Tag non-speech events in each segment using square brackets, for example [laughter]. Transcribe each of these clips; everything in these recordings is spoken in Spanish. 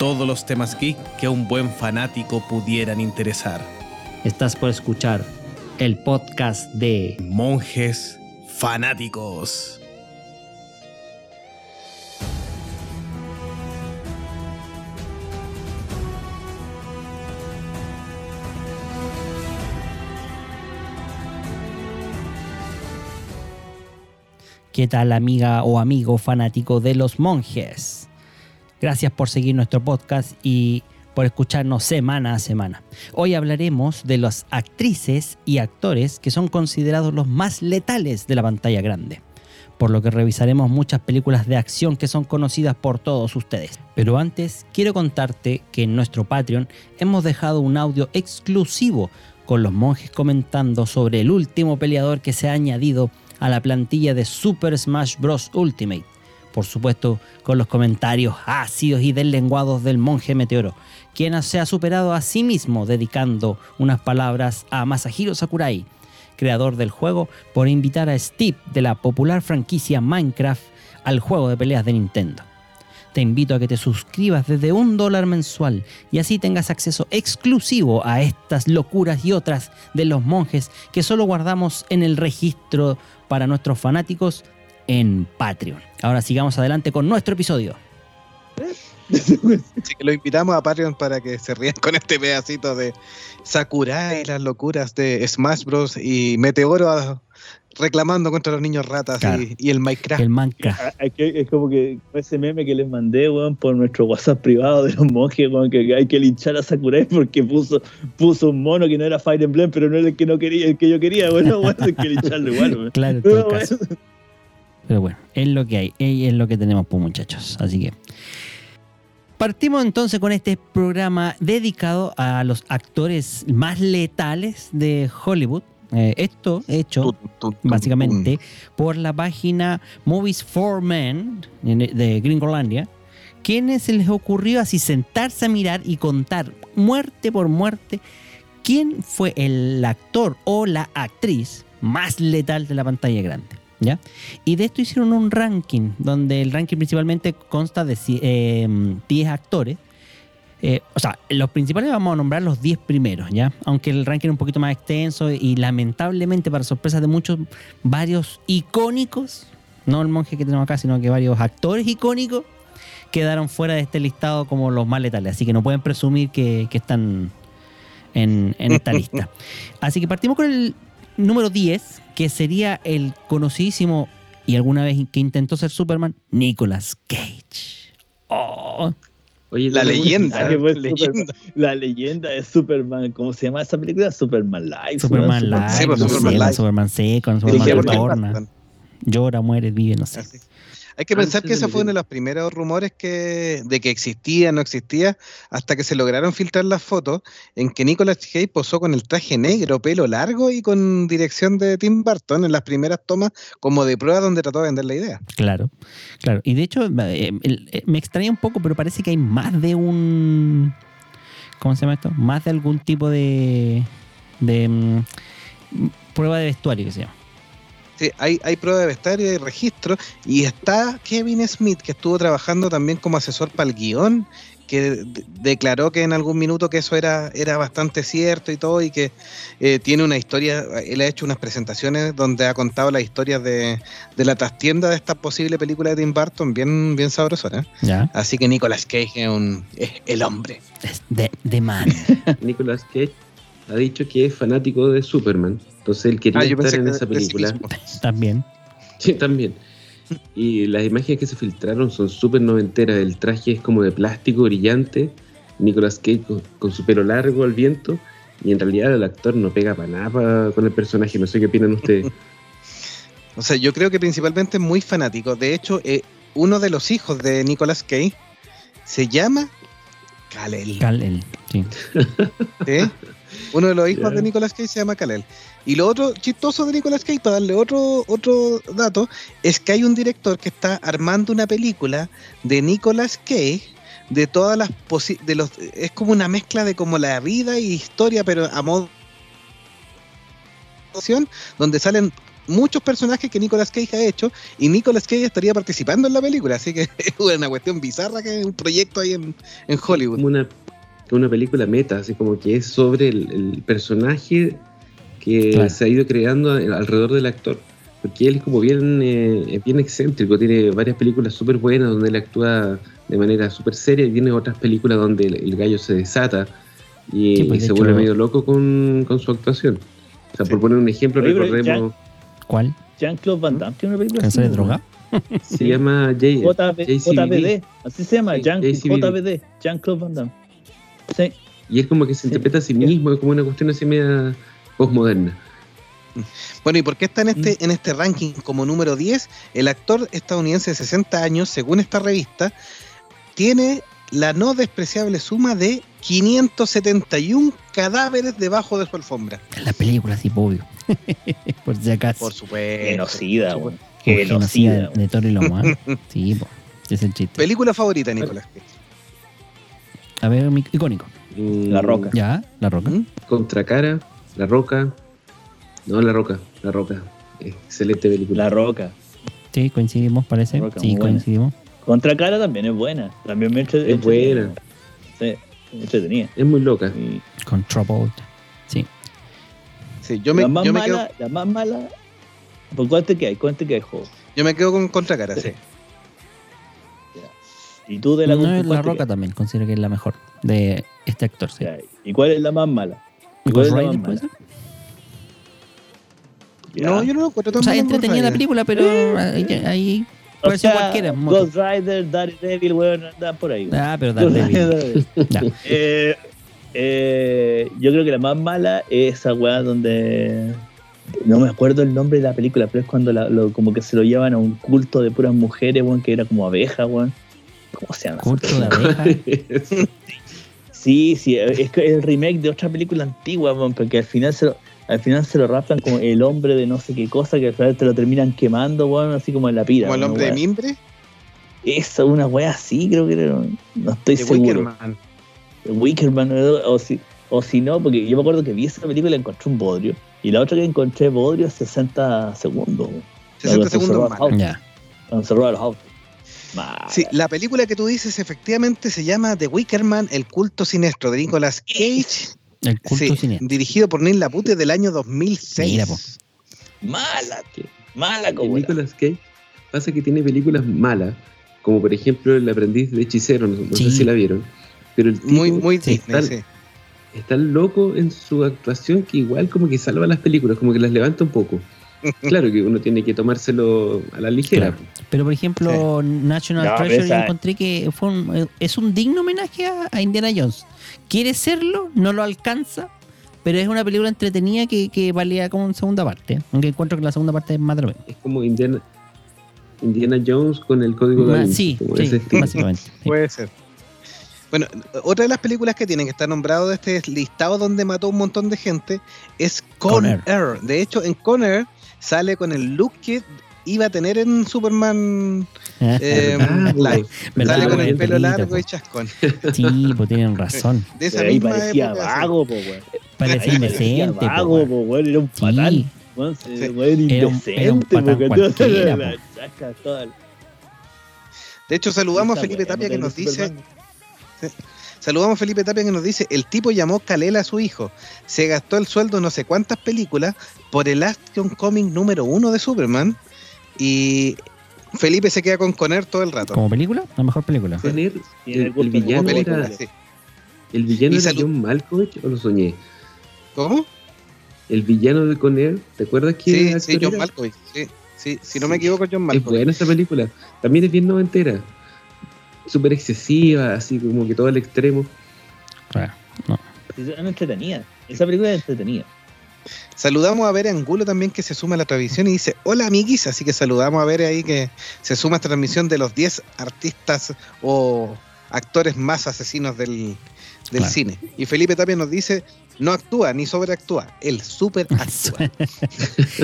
Todos los temas geek que a un buen fanático pudieran interesar. Estás por escuchar el podcast de Monjes fanáticos. ¿Qué tal amiga o amigo fanático de los monjes? Gracias por seguir nuestro podcast y por escucharnos semana a semana. Hoy hablaremos de las actrices y actores que son considerados los más letales de la pantalla grande, por lo que revisaremos muchas películas de acción que son conocidas por todos ustedes. Pero antes quiero contarte que en nuestro Patreon hemos dejado un audio exclusivo con los monjes comentando sobre el último peleador que se ha añadido a la plantilla de Super Smash Bros. Ultimate. Por supuesto, con los comentarios ácidos y deslenguados del monje Meteoro, quien se ha superado a sí mismo dedicando unas palabras a Masahiro Sakurai, creador del juego, por invitar a Steve de la popular franquicia Minecraft al juego de peleas de Nintendo. Te invito a que te suscribas desde un dólar mensual y así tengas acceso exclusivo a estas locuras y otras de los monjes que solo guardamos en el registro para nuestros fanáticos en Patreon. Ahora sigamos adelante con nuestro episodio. Así que lo invitamos a Patreon para que se rían con este pedacito de Sakurai, las locuras de Smash Bros. y Meteoro ah, reclamando contra los niños ratas Claro. y, y el Minecraft. El manca. Ah, Es, que- es como que ese meme que les mandé, weón, por nuestro WhatsApp privado de los monjes, weón, que hay que linchar a Sakurai [laughs] porque puso, puso un mono que no era Fire Emblem, pero no era el que no quería, el que yo quería, bueno, weón, hay que lincharlo igual, weón. [laughs] Claro, en Pero, bueno, es lo que hay, es lo que tenemos, pues muchachos. Así que partimos entonces con este programa dedicado a los actores más letales de Hollywood. Eh, esto hecho básicamente por la página Movies for Men en- de Gringolandia, quienes se les ocurrió así sentarse a mirar y contar muerte por muerte quién fue el actor o la actriz más letal de la pantalla grande. ¿Ya? Y de esto hicieron un ranking, donde el ranking principalmente consta de ci- eh, 10 actores. Eh, o sea, los principales vamos a nombrar los 10 primeros, ¿ya? Aunque el ranking es un poquito más extenso y lamentablemente, para sorpresa de muchos, varios icónicos, no el monje que tenemos acá, sino que varios actores icónicos quedaron fuera de este listado como los más letales. Así que no pueden presumir que, que están en, en esta lista. [laughs] Así que partimos con el número 10, que sería el conocidísimo y alguna vez que intentó ser Superman, Nicolas Cage. Oh, Oye, La leyenda. Superman. La leyenda de Superman, ¿cómo se llama esa película? Superman Live. Superman weón, Live, pues, no Superman sé, la Live. Superman Superman retorna, llora, muere, vive, no sé. Así. Hay que pensar que ese fue uno de los primeros rumores que, de que existía, no existía, hasta que se lograron filtrar las fotos en que Nicolas Cage posó con el traje negro, pelo largo y con dirección de Tim Burton en las primeras tomas como de prueba donde trató de vender la idea. Claro, claro. Y de hecho, eh, eh, me extraña un poco, pero parece que hay más de un. ¿Cómo se llama esto? Más de algún tipo de. de mm, prueba de vestuario que se llama. Sí, hay, hay prueba de vestuario, hay registro, y está Kevin Smith, que estuvo trabajando también como asesor para el guion, que de- declaró que en algún minuto que eso era, era bastante cierto y todo, y que eh, tiene una historia, él ha hecho unas presentaciones donde ha contado las historias de, de la trastienda de esta posible película de Tim Burton, bien, bien sabrosona. Ya. Así que Nicolas Cage es, un, es el hombre. Es de, de man. [laughs] Nicolas Cage ha dicho que es fanático de Superman. Entonces él quería Ah, estar en que esa película. [laughs] También. [laughs] Sí, también. Y las imágenes que se filtraron son súper noventeras. El traje es como de plástico brillante. Nicolas Cage con, con su pelo largo al viento. Y en realidad el actor no pega para nada pa- con el personaje. No sé qué opinan ustedes. [laughs] O sea, yo creo que principalmente es muy fanático. De hecho, eh, uno de los hijos de Nicolas Cage se llama Kalel. Kal-El, sí. ¿sí? Uno de los hijos de Nicolas Cage se llama Kalel. Y lo otro chistoso de Nicolas Cage, para darle otro, otro dato, es que hay un director que está armando una película de Nicolas Cage de todas las posi- de los es como una mezcla de como la vida y historia, pero a modo donde salen muchos personajes que Nicolas Cage ha hecho y Nicolas Cage estaría participando en la película, así que [laughs] es una cuestión bizarra que es un proyecto ahí en, en Hollywood. Una, como una película meta, así como que es sobre el, el personaje que Claro. se ha ido creando alrededor del actor. Porque él es como bien, eh, bien excéntrico, tiene varias películas súper buenas donde él actúa de manera súper seria y tiene otras películas donde el, el gallo se desata y, Sí, pues, y de se vuelve medio loco con, con su actuación. O sea, Sí. por poner un ejemplo, Oye, recordemos, ¿Cuál? Jean-Claude Van Damme tiene una película ¿Cansar de droga? se llama [laughs] J. JBD, así se llama, Jean, Jean-Claude Van Damme. Sí, Y es como que se Sí. interpreta a sí mismo, es como una cuestión así media postmoderna. Bueno, ¿y por qué está en este, Mm. en este ranking como número 10? El actor estadounidense de 60 años, según esta revista, tiene la no despreciable suma de 571 cadáveres debajo de su alfombra. En la película, sí, obvio. [laughs] Por si acaso. Por supuesto. genocida. Por Genocida. genocida de Toro y Lomo. Sí, es el chiste. Película favorita, Nicolás. A ver, mi- icónico. Mm, La Roca. Ya, La Roca. ¿Mm? Contracara, La Roca. No, La Roca, La Roca. Excelente película. La Roca. Sí, coincidimos, parece. Roca, Sí, buena. coincidimos. Contra cara también es buena. También me entre- Es buena. Sí, me entretenía. Es muy loca. Y Con Troubled. Sí. Sí, yo me, la más yo me mala, quedo, la más mala. ¿Por cuál te quedas? ¿Cuál te quedas, juego? yo me quedo con Contracara, sí. Y tú de la no, ¿cuál es La? Roca también, considero que es la mejor de este actor, sí. ¿Y cuál es la más mala? ¿Y cuál Ghost es la Rider, más mala? No, yo no lo encuentro tan O sea, entretenida la Rider. película, pero ahí, ahí O puede ser sea, cualquiera. Ghost Rider, Daredevil, weón, andan por ahí. weón. Ah, pero Daredevil. [laughs] [laughs] Eh, eh, yo creo que la más mala es esa weá donde. No me acuerdo el nombre de la película, pero es cuando la- lo- como que se lo llevan a un culto de puras mujeres, weón, que era como abeja, weón. ¿Cómo se llama? Culto de abeja. [laughs] Sí, sí, es que el remake de otra película antigua, weón, porque al final se lo, al final se lo raptan como el hombre de no sé qué cosa, que al final te lo terminan quemando, weón, así como en la pira. Como el hombre de mimbre, Esa, una weá así, creo que era. No estoy de seguro. Wickerman. Wickerman o si, o si no, porque yo me acuerdo que vi esa película y encontré un bodrio. Y la otra que encontré bodrio es 60 segundos. weón. 60 No, segundos encerró más. al auto, Ya. encerró a los autos. Sí, la película que tú dices efectivamente se llama The Wickerman, el culto siniestro de Nicolas Cage, El culto sí, cine. dirigido por Neil Lapute del año 2006. Mira, po. Mala, tío. Mala como la- Nicolas Cage pasa que tiene películas malas, como por ejemplo El aprendiz de hechicero, no, no Sí. sé si la vieron. Pero el tipo Muy, muy Sí, Disney, tal- sí. es tan loco en su actuación que igual como que salva las películas, como que las levanta un poco. Claro que uno tiene que tomárselo a la ligera. Claro. Pero por ejemplo, National No, Treasure yo esa- encontré que fue un- es un digno homenaje a, a Indiana Jones. Quiere serlo, no lo alcanza, pero es una película entretenida que, que valía como en segunda parte. Aunque encuentro que la segunda parte es más de lo mismo. Es como Indiana, Indiana Jones con el código de Vinci, sí, como sí, ese básicamente. sí. Puede ser. Bueno, otra de las películas que tienen que estar nombrado de este listado donde mató un montón de gente es Con, Con Air. Air. De hecho, en Con Air sale con el look que iba a tener en Superman [laughs] eh, Ah, Live. ¿Verdad? Sale con el el pelo largo po. y chascón. Sí, pues tienen razón. [laughs] De esa Pero ahí misma parecía época, vago, po, weón. Parece Ahí parecía indecente. vago, po, weón. Era un patán. Sí, Era un- indecente, era un patán cualquiera, [laughs] la la- De hecho, saludamos a Felipe Tapia que no nos dice. Saludamos a Felipe Tapia que nos dice, el tipo llamó Calela a su hijo, se gastó el sueldo en no sé cuántas películas por el Action Comic número uno de Superman y Felipe se queda con Conner todo el rato. como película, la mejor película. Tiene el, el como villano película, era, sí. el villano salud- John Malkovich o lo soñé. ¿Cómo? El villano de Conner, ¿te acuerdas quién Sí, sí, John era? Malkovich. Sí, sí, si no me equivoco, John Es Malkovich. buena esa película. También es bien noventera. Súper excesiva, así como que todo al extremo. Claro, no. Sí, Es entretenida. Esa película es entretenida. Saludamos a Bere Angulo también que se suma a la transmisión y dice, hola amiguis, así que saludamos a Bere ahí que se suma a esta transmisión de los 10 artistas o actores más asesinos del, del Claro. cine. Y Felipe también nos dice, no actúa ni sobreactúa, él super [laughs] actúa.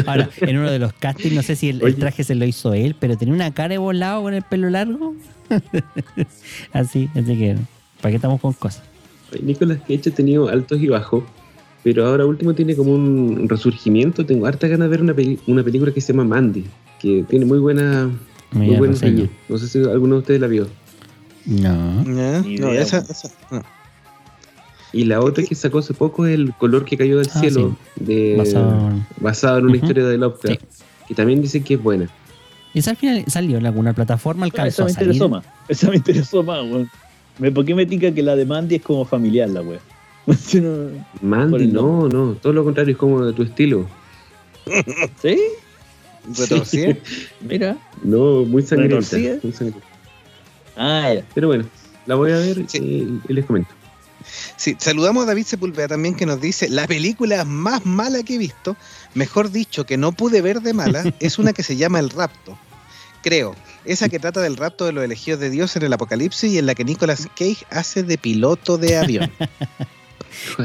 Ahora, en uno de los castings, no sé si el, traje se lo hizo él, pero tenía una cara de volado con el pelo largo. [laughs] así, así que, ¿para qué estamos con cosas? Nicolas Cage ha tenido altos y bajos, pero ahora último tiene como un resurgimiento. Tengo harta ganas de ver una, peli- una película que se llama Mandy, que tiene muy buena, muy Media buena. No sé si alguno de ustedes la vio. No. Ni No, idea, esa, pues. esa- no. Y la otra que sacó hace poco es El color que cayó del Ah, cielo, de, Basado en- basado en una historia de Lovecraft, que también dicen que es buena. ¿Y esa al final salió en alguna plataforma? Esa ¿Alcanzó me a salir? interesó más. Esa me interesó más, weón. Me- ¿Por qué me tica que la de Mandy es como familiar, la weón? [laughs] Si no- Por Mandy, no, no, todo lo contrario, es como de tu estilo. [laughs] ¿Sí? ¿Retorcida? [laughs] Mira. No, muy sangrienta. Muy sangrienta. Ah, ya. Pero bueno, la voy a ver Sí. y, y les comento. Sí, saludamos a David Sepúlveda también que nos dice, la película más mala que he visto, mejor dicho, que no pude ver de mala, [laughs] es una que se llama El Rapto. Creo, esa que trata del rapto de los elegidos de Dios en el Apocalipsis y en la que Nicolas Cage hace de piloto de avión.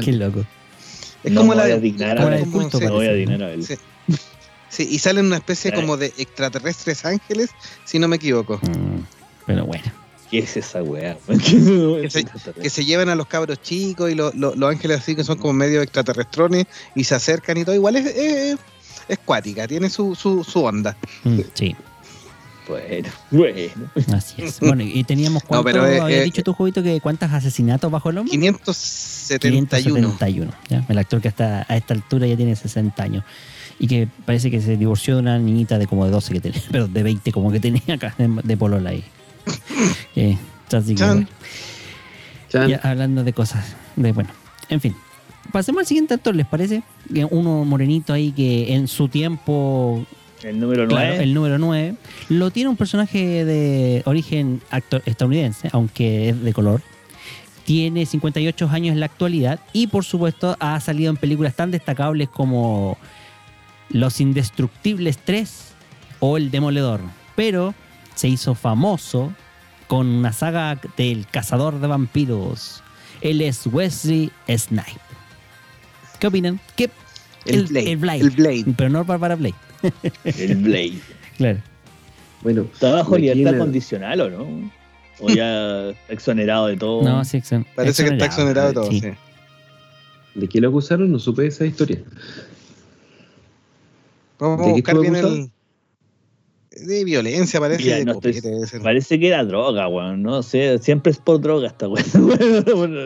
Qué loco. Es No como me la voy a de voy a. Sí. sí, y salen una especie como de extraterrestres ángeles, si no me equivoco, Mm, pero bueno. ¿Qué es esa weá? [laughs] Que se- que se llevan a los cabros chicos y lo- lo- los ángeles así que son como medio extraterrestrones y se acercan y todo. Igual es, es, es cuática, tiene su, su, su onda. Mm, sí, Bueno, bueno. así es. Bueno, y teníamos [laughs] No, cuánto, pero, eh, había eh, dicho tu jueguito que cuántos asesinatos bajo el hombro? 571. 571. ¿ya? El actor que está a esta altura ya tiene 60 años. Y que parece que se divorció de una niñita de como de 12 que tenía, [laughs] pero de 20 como que tenía acá de, de polola ahí. [laughs] Eh, así que, Chan. bueno. Chan, Ya hablando de cosas, de bueno, en fin. Pasemos al siguiente actor, ¿les parece? Uno morenito ahí que en su tiempo, El número claro, 9. el número 9, lo tiene un personaje de origen actor estadounidense, aunque es de color. Tiene 58 años en la actualidad y por supuesto ha salido en películas tan destacables como Los Indestructibles 3 o El Demoledor. Pero se hizo famoso con una saga del cazador de vampiros. Él es Wesley Snipe. ¿Qué opinan? ¿Qué? El Blade. El Blade. El Blade. Pero no Barbara Blade. El Blade. [laughs] Claro. bueno, ¿Está bajo libertad condicional o no? ¿O ya [laughs] exonerado de todo? No, sí, exon- Parece que está exonerado de todo. sí. sí. ¿De qué lo acusaron? No supe esa historia. Vamos ¿De a qué buscar bien el. De violencia, parece. Mira, de no estoy- copete, debe ser. Parece que era droga, weón. No sé, siempre es por droga esta weón. [laughs] Bueno,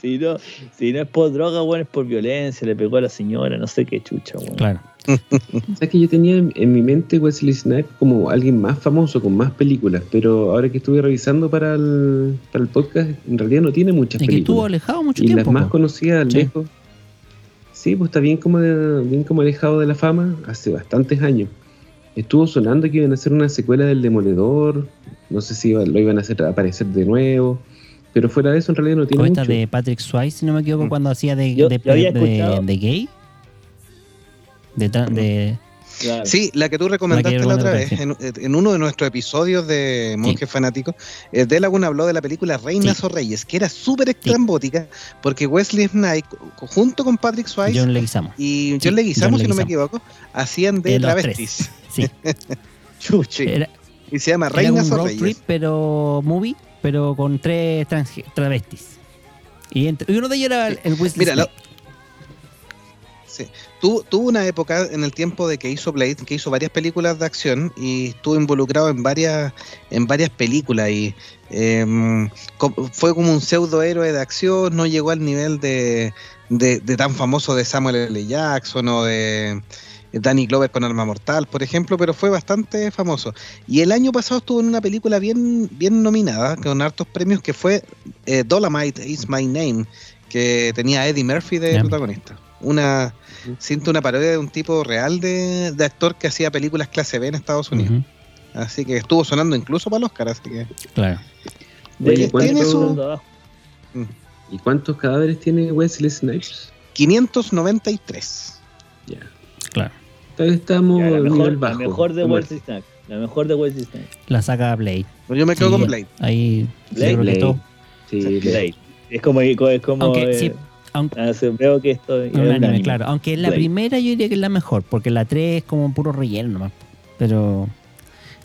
si, no, si no es por droga, weón, es por violencia. Le pegó a la señora, no sé qué chucha, weón. Claro. [laughs] ¿Sabes que yo tenía en, en mi mente Wesley Snipes como alguien más famoso, con más películas, pero ahora que estuve revisando para el, para el podcast, en realidad no tiene muchas Es que estuvo películas. alejado mucho Y las tiempo. más conocidas, Sí. lejos. Sí, pues está bien como, de- bien como alejado de la fama hace bastantes años. Estuvo sonando que iban a hacer una secuela del Demoledor, no sé si lo iban a hacer aparecer de nuevo, pero fuera de eso en realidad no tiene O esta mucho. de Patrick Swayze, si no me equivoco, Mm. cuando hacía de, Yo- de, yo de- de gay. De, de- Claro. Sí, la que tú recomendaste La otra vez, en, en uno de nuestros episodios de Monjes Fanáticos, eh, de Laguna habló de la película Reinas Sí. o Reyes, que era súper estrambótica, porque Wesley Snipes, junto con Patrick Swayze John Leguizamo. y Sí, John Leguizamo, John si no me equivoco, hacían de travestis. Sí, [laughs] Sí, era, Y se llama era Reinas un o road Reyes. trip, pero movie, pero con tres trans- travestis. Y, entre- y uno de ellos era el, el Wesley Mira, lo-. Sí. Tuvo, tuvo una época en el tiempo de que hizo Blade, que hizo varias películas de acción y estuvo involucrado en varias, en varias películas y em, fue como un pseudo héroe de acción, no llegó al nivel de, de- de tan famoso de Samuel L. Jackson o de Danny Glover con Arma Mortal, por ejemplo, pero fue bastante famoso. Y el año pasado estuvo en una película bien, bien nominada, con hartos premios, que fue eh, Dolomite is My Name, que tenía a Eddie Murphy de protagonista. Una, siento una parodia de un tipo real de, de actor que hacía películas clase B en Estados Unidos. Así que estuvo sonando incluso para el Oscar, así que Claro. De Oye, que ¿cuánto- tiene su- abajo. ¿Y cuántos cadáveres tiene Wesley Snipes? 593. Ya. Claro. Tal vez estamos Ya, la, mejor, nivel la bajo. mejor de Wesley Snipes. La mejor de Wesley Snipes. La saga Blade. Yo me quedo Sí, con Blade. Ahí Blade, Blade. Sí. Es como, es como Aunque eh, sí, aunque, ah, sí, veo que esto es un un anime, anime. claro. Aunque la primera yo diría que es la mejor, porque la 3 es como puro relleno nomás. Pero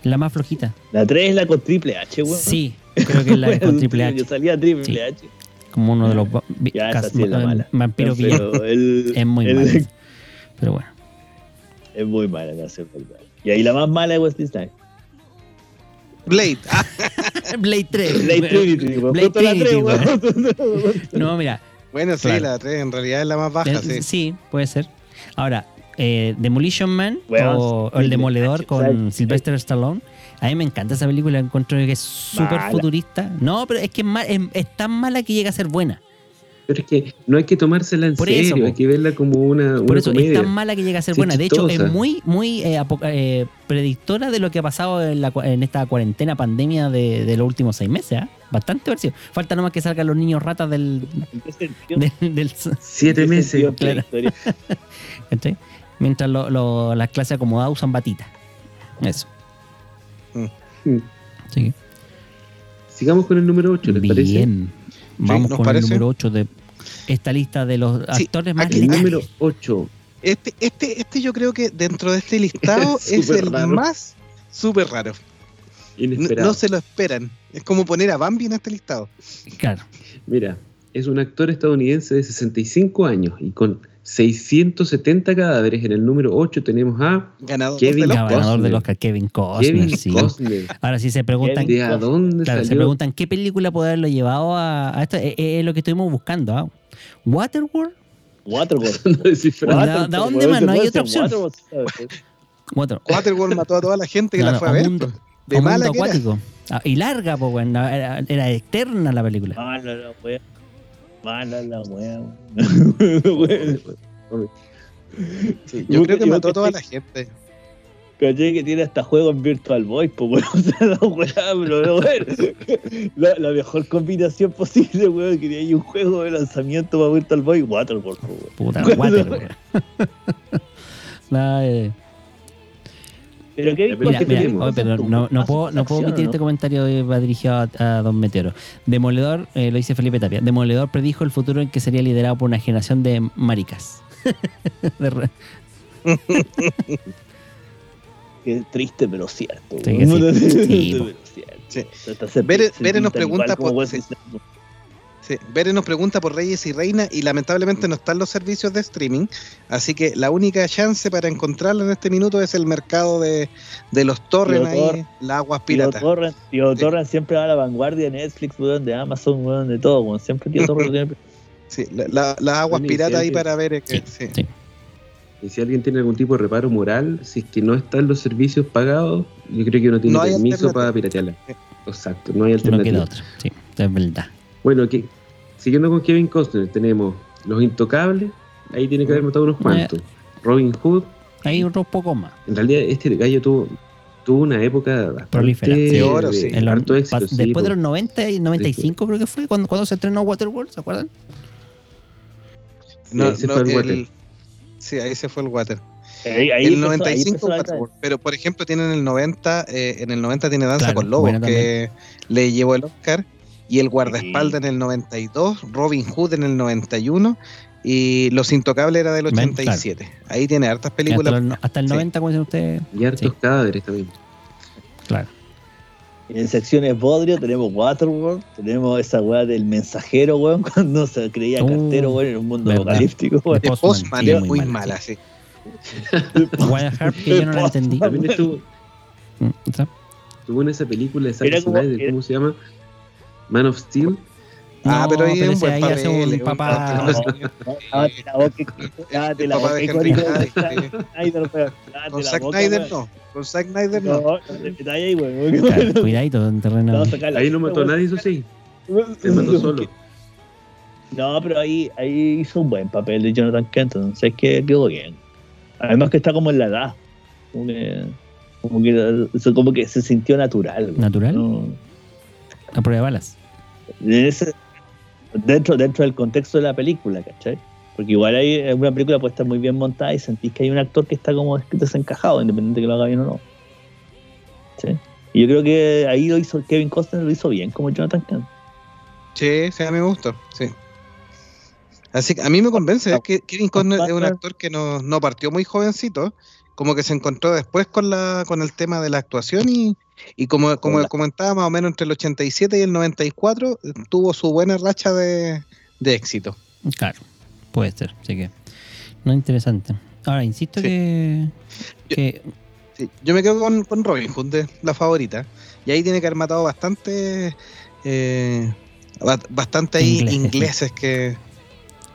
la más flojita. La 3 es la con Triple H, weón. Sí, creo que es la [laughs] con Triple H. Yo salía Triple Sí. H. Como uno de los Ya, esa sí es la eh, mala. vampiros. Pero el- Es muy el- mala. [laughs] Pero bueno. Es muy mala la. Y ahí la más mala es Wesley Snipes. Blade. Ah, [laughs] Blade 3. Blade Trinity. Blade Trinity. No, mira. Bueno, sí, Claro. la 3 en realidad es la más baja, eh, sí. sí, puede ser. Ahora, eh, Demolition Man o, El Demoledor con. Sylvester Stallone. A mí me encanta esa película, encuentro que es súper futurista. No, pero es que es, ma- es- es tan mala que llega a ser buena. Pero es que no hay que tomársela en Por eso, serio, po. hay que verla como una, Por una eso comedia. es tan mala que llega a ser Sí, buena. De hecho, es muy, muy eh, eh, predictora de lo que ha pasado en, la cua- en esta cuarentena pandemia de, de los últimos seis meses. ¿ah? Bastante parecido. Falta nomás que salgan los niños ratas del. [laughs] Siete ¿En qué meses. claro. [laughs] Mientras lo- lo- las clases acomodadas usan batitas. Eso. Mm. Sí. Sigamos con el número 8, ¿les parece? Vamos ¿nos con parece? el número 8 de esta lista de los Sí, actores más aquí- número 8. Este, este, este yo creo que dentro de este listado [laughs] es el raro. más súper raro. No se lo esperan. Es como poner a Bambi en este listado. Claro. Mira, es un actor estadounidense de 65 años y con 670 cadáveres. En el número 8 tenemos a Ganador Kevin del Oscar. ganador del Costner. Oscar, Kevin Costner. Kevin sí. Costner. Ahora sí se preguntan, Kevin ¿De a dónde claro, se preguntan qué película puede haberlo llevado a, a esto. Es, es lo que estuvimos buscando. ¿ah? Waterworld. Waterworld. [laughs] No descifrado. ¿De- de Waterworld, dónde más? No hay otra opción. Waterworld, Waterworld mató a toda la gente que No, la no, fue a ver. mundo- pues. De mala mundo que era. acuático. Ah, y larga, pues, weón. Era, era eterna la película. Mala la wea. Mala la wea. Sí, yo creo que Yo mató a toda sí. la gente. Caché que tiene hasta juego en Virtual Boy, pues weón. [laughs] O sea, la. La, mejor combinación posible, weón. Que hay un juego de lanzamiento para Virtual Boy, [laughs] Waterworld, weón. Puta, [laughs] Waterworld. La, eh, Pero qué Mira, Mira, ¿qué mira, pero no, no puedo, no puedo omitir este comentario que va dirigido a, a Don Meteoro. Demoledor, eh, lo dice Felipe Tapia, Demoledor predijo el futuro en que sería liderado por una generación de maricas. [laughs] De re- Qué triste, pero cierto. Sí, [laughs] sí. Pero cierto. Nos pregunta por- sí. Snipes. Sí, Bere nos pregunta por Reyes y Reina y lamentablemente no están los servicios de streaming, así que la única chance para encontrarlo en este minuto es el mercado de, de los torrents Tío Tor- ahí, las aguas Tío piratas. Torrent, Tío Sí. Torrent siempre va a la vanguardia de Netflix, weón, de Amazon, weón, de todo, weón. Siempre Tío Torrent tiene. Sí, la- la- las aguas piratas si ahí alguien- para ver que Sí, sí. sí. Y si alguien tiene algún tipo de reparo moral, si es que no están los servicios pagados, yo creo que uno tiene No permiso para piratearla. Exacto, no hay No alternativa. queda otra. Sí, es verdad. Bueno, que, siguiendo con Kevin Costner, tenemos Los Intocables, ahí tiene que haber matado unos cuantos. Robin Hood, Hay otros pocos más. en realidad este gallo tuvo, tuvo una época bastante Prolífera. Sí, de oro, sí. En los- éxito, sí, después de los 90 y 95 creo que fue cuando, cuando se estrenó Waterworld, ¿se acuerdan? No, ese no, fue el el- water. sí, ahí se fue el water. Ahí, ahí el empezó- ahí 95 empezó la Waterworld, pero por ejemplo tienen el 90, eh, en el 90 tiene Danza Claro, con Lobos, que le llevó el Oscar, y el guardaespaldas en el 92, Robin Hood en el 91, y Los Intocables era del Ven, 87. Ahí tiene hartas Hasta, películas. los- hasta el Sí. 90, como dicen ustedes. Y hartos Sí. cadáveres también. Claro. En secciones Bodrio tenemos Waterworld, tenemos esa weá del mensajero, weón, [laughs] cuando se creía Uh, cartero, weón, en un mundo apocalíptico, weón. De Postman, sí, es muy muy mala, mala, sí. [laughs] Earp, que yo no la entendí. También estuvo, Mm, ¿está? estuvo en esa película de Zack Snyder, era- ¿cómo se llama? Man of Steel. Ah, pero ahí es un buen ahí papel, hace un un papá. Con Zack Snyder no, con Zack Snyder No, ahí, cuidadito en terreno. Ahí no mató a nadie, eso sí. Se mató solo. No, pero ahí, ahí hizo un buen papel de Jonathan Kent, entonces es que quedó bien. Además que está como en la edad. Como que, como que, eso como que se sintió natural. ¿Natural? No, A prueba de balas. Ese- dentro, dentro del contexto de la película, ¿cachai? Porque igual hay una película puede estar muy bien montada y sentís que hay un actor que está como desencajado, independiente que lo haga bien o no. Sí. Y yo creo que ahí lo hizo Kevin Costner, lo hizo bien como Jonathan Kent. Sí, sí, a mí me sí. Así que a mí me convence, es que Kevin Costner es un actor que no, no partió muy jovencito, como que se encontró después con la con el tema de la actuación y, y como, como comentaba, más o menos entre el 87 y el 94 eh, tuvo su buena racha de, de éxito. Claro, puede ser. Así que, no interesante. Ahora, insisto Sí. que, Yo- que Sí, yo me quedo con, con Robin Hood, de la favorita. Y ahí tiene que haber matado bastante, eh, ba- bastante ahí Ingleses, que...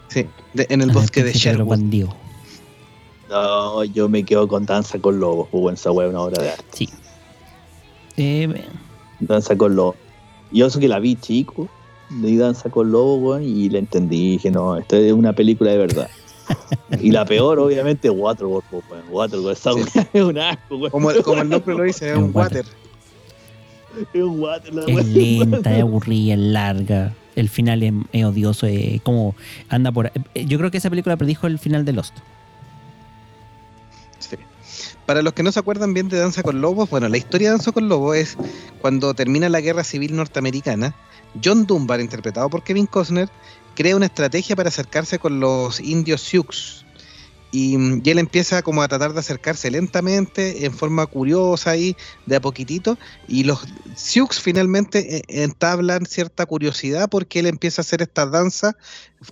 Sí, de- en el bosque de Sherwood. No, yo me quedo con Danza con Lobos, bueno, esa weá es una obra de arte. Sí. Eh, Danza con Lobos. Yo eso que la vi chico, vi Danza con Lobos, weón, y la entendí, dije, no, esto es una película de verdad. [laughs] y la peor, obviamente, es Waterworld, pues, weón. Waterworld, esa Sí. es un asco, weón. Como, como el nombre lo dice, es Es un water. Es un water, la es lenta, es aburrida, es larga. El final es, es odioso, es como anda por... eh, Yo creo que esa película predijo el final de Lost. Para los que no se acuerdan bien de Danza con Lobos, bueno, la historia de Danza con Lobos es cuando termina la guerra civil norteamericana, John Dunbar, interpretado por Kevin Costner, crea una estrategia para acercarse con los indios Sioux. Y, él empieza como a tratar de acercarse lentamente, en forma curiosa ahí, de a poquitito, y los Sioux finalmente eh, entablan cierta curiosidad porque él empieza a hacer estas danzas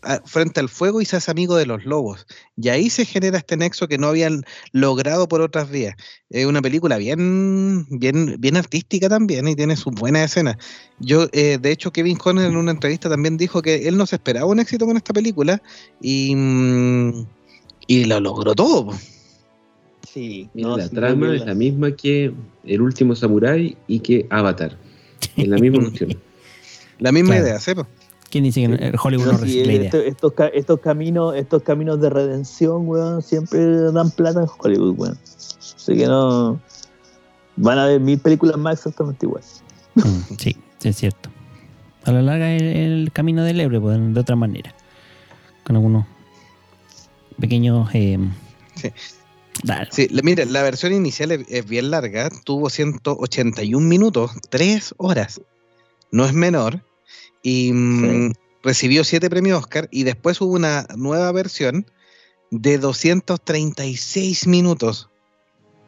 a- frente al fuego y se hace amigo de los lobos. Y ahí se genera este nexo que no habían logrado por otras vías. Es una película bien, bien, bien artística también y tiene sus buenas escenas. Yo, eh, de hecho, Kevin Conner en una entrevista también dijo que él no se esperaba un éxito con esta película y, mm, y lo logró todo. po. Sí, Mira, no, la sí, trama es la misma que El último Samurai y que Avatar. Es la misma [laughs] cuestión. La misma Claro. idea, ¿sí? po? ¿Quién dice que no- el Hollywood no sí, esto- estos, ca- estos caminos, estos caminos de redención, weón, siempre dan plata en Hollywood, weón. Así que no. Van a haber mil películas más exactamente iguales. Mm, sí, sí, es cierto. A la larga es el camino del Ebre, pues, de otra manera. Con algunos pequeños... Eh, Sí. dale. Sí, la- mira, la versión inicial es, es bien larga, tuvo 181 minutos, 3 horas. No es menor. Y mm, recibió 7 premios Oscar. Y después hubo una nueva versión de 236 minutos.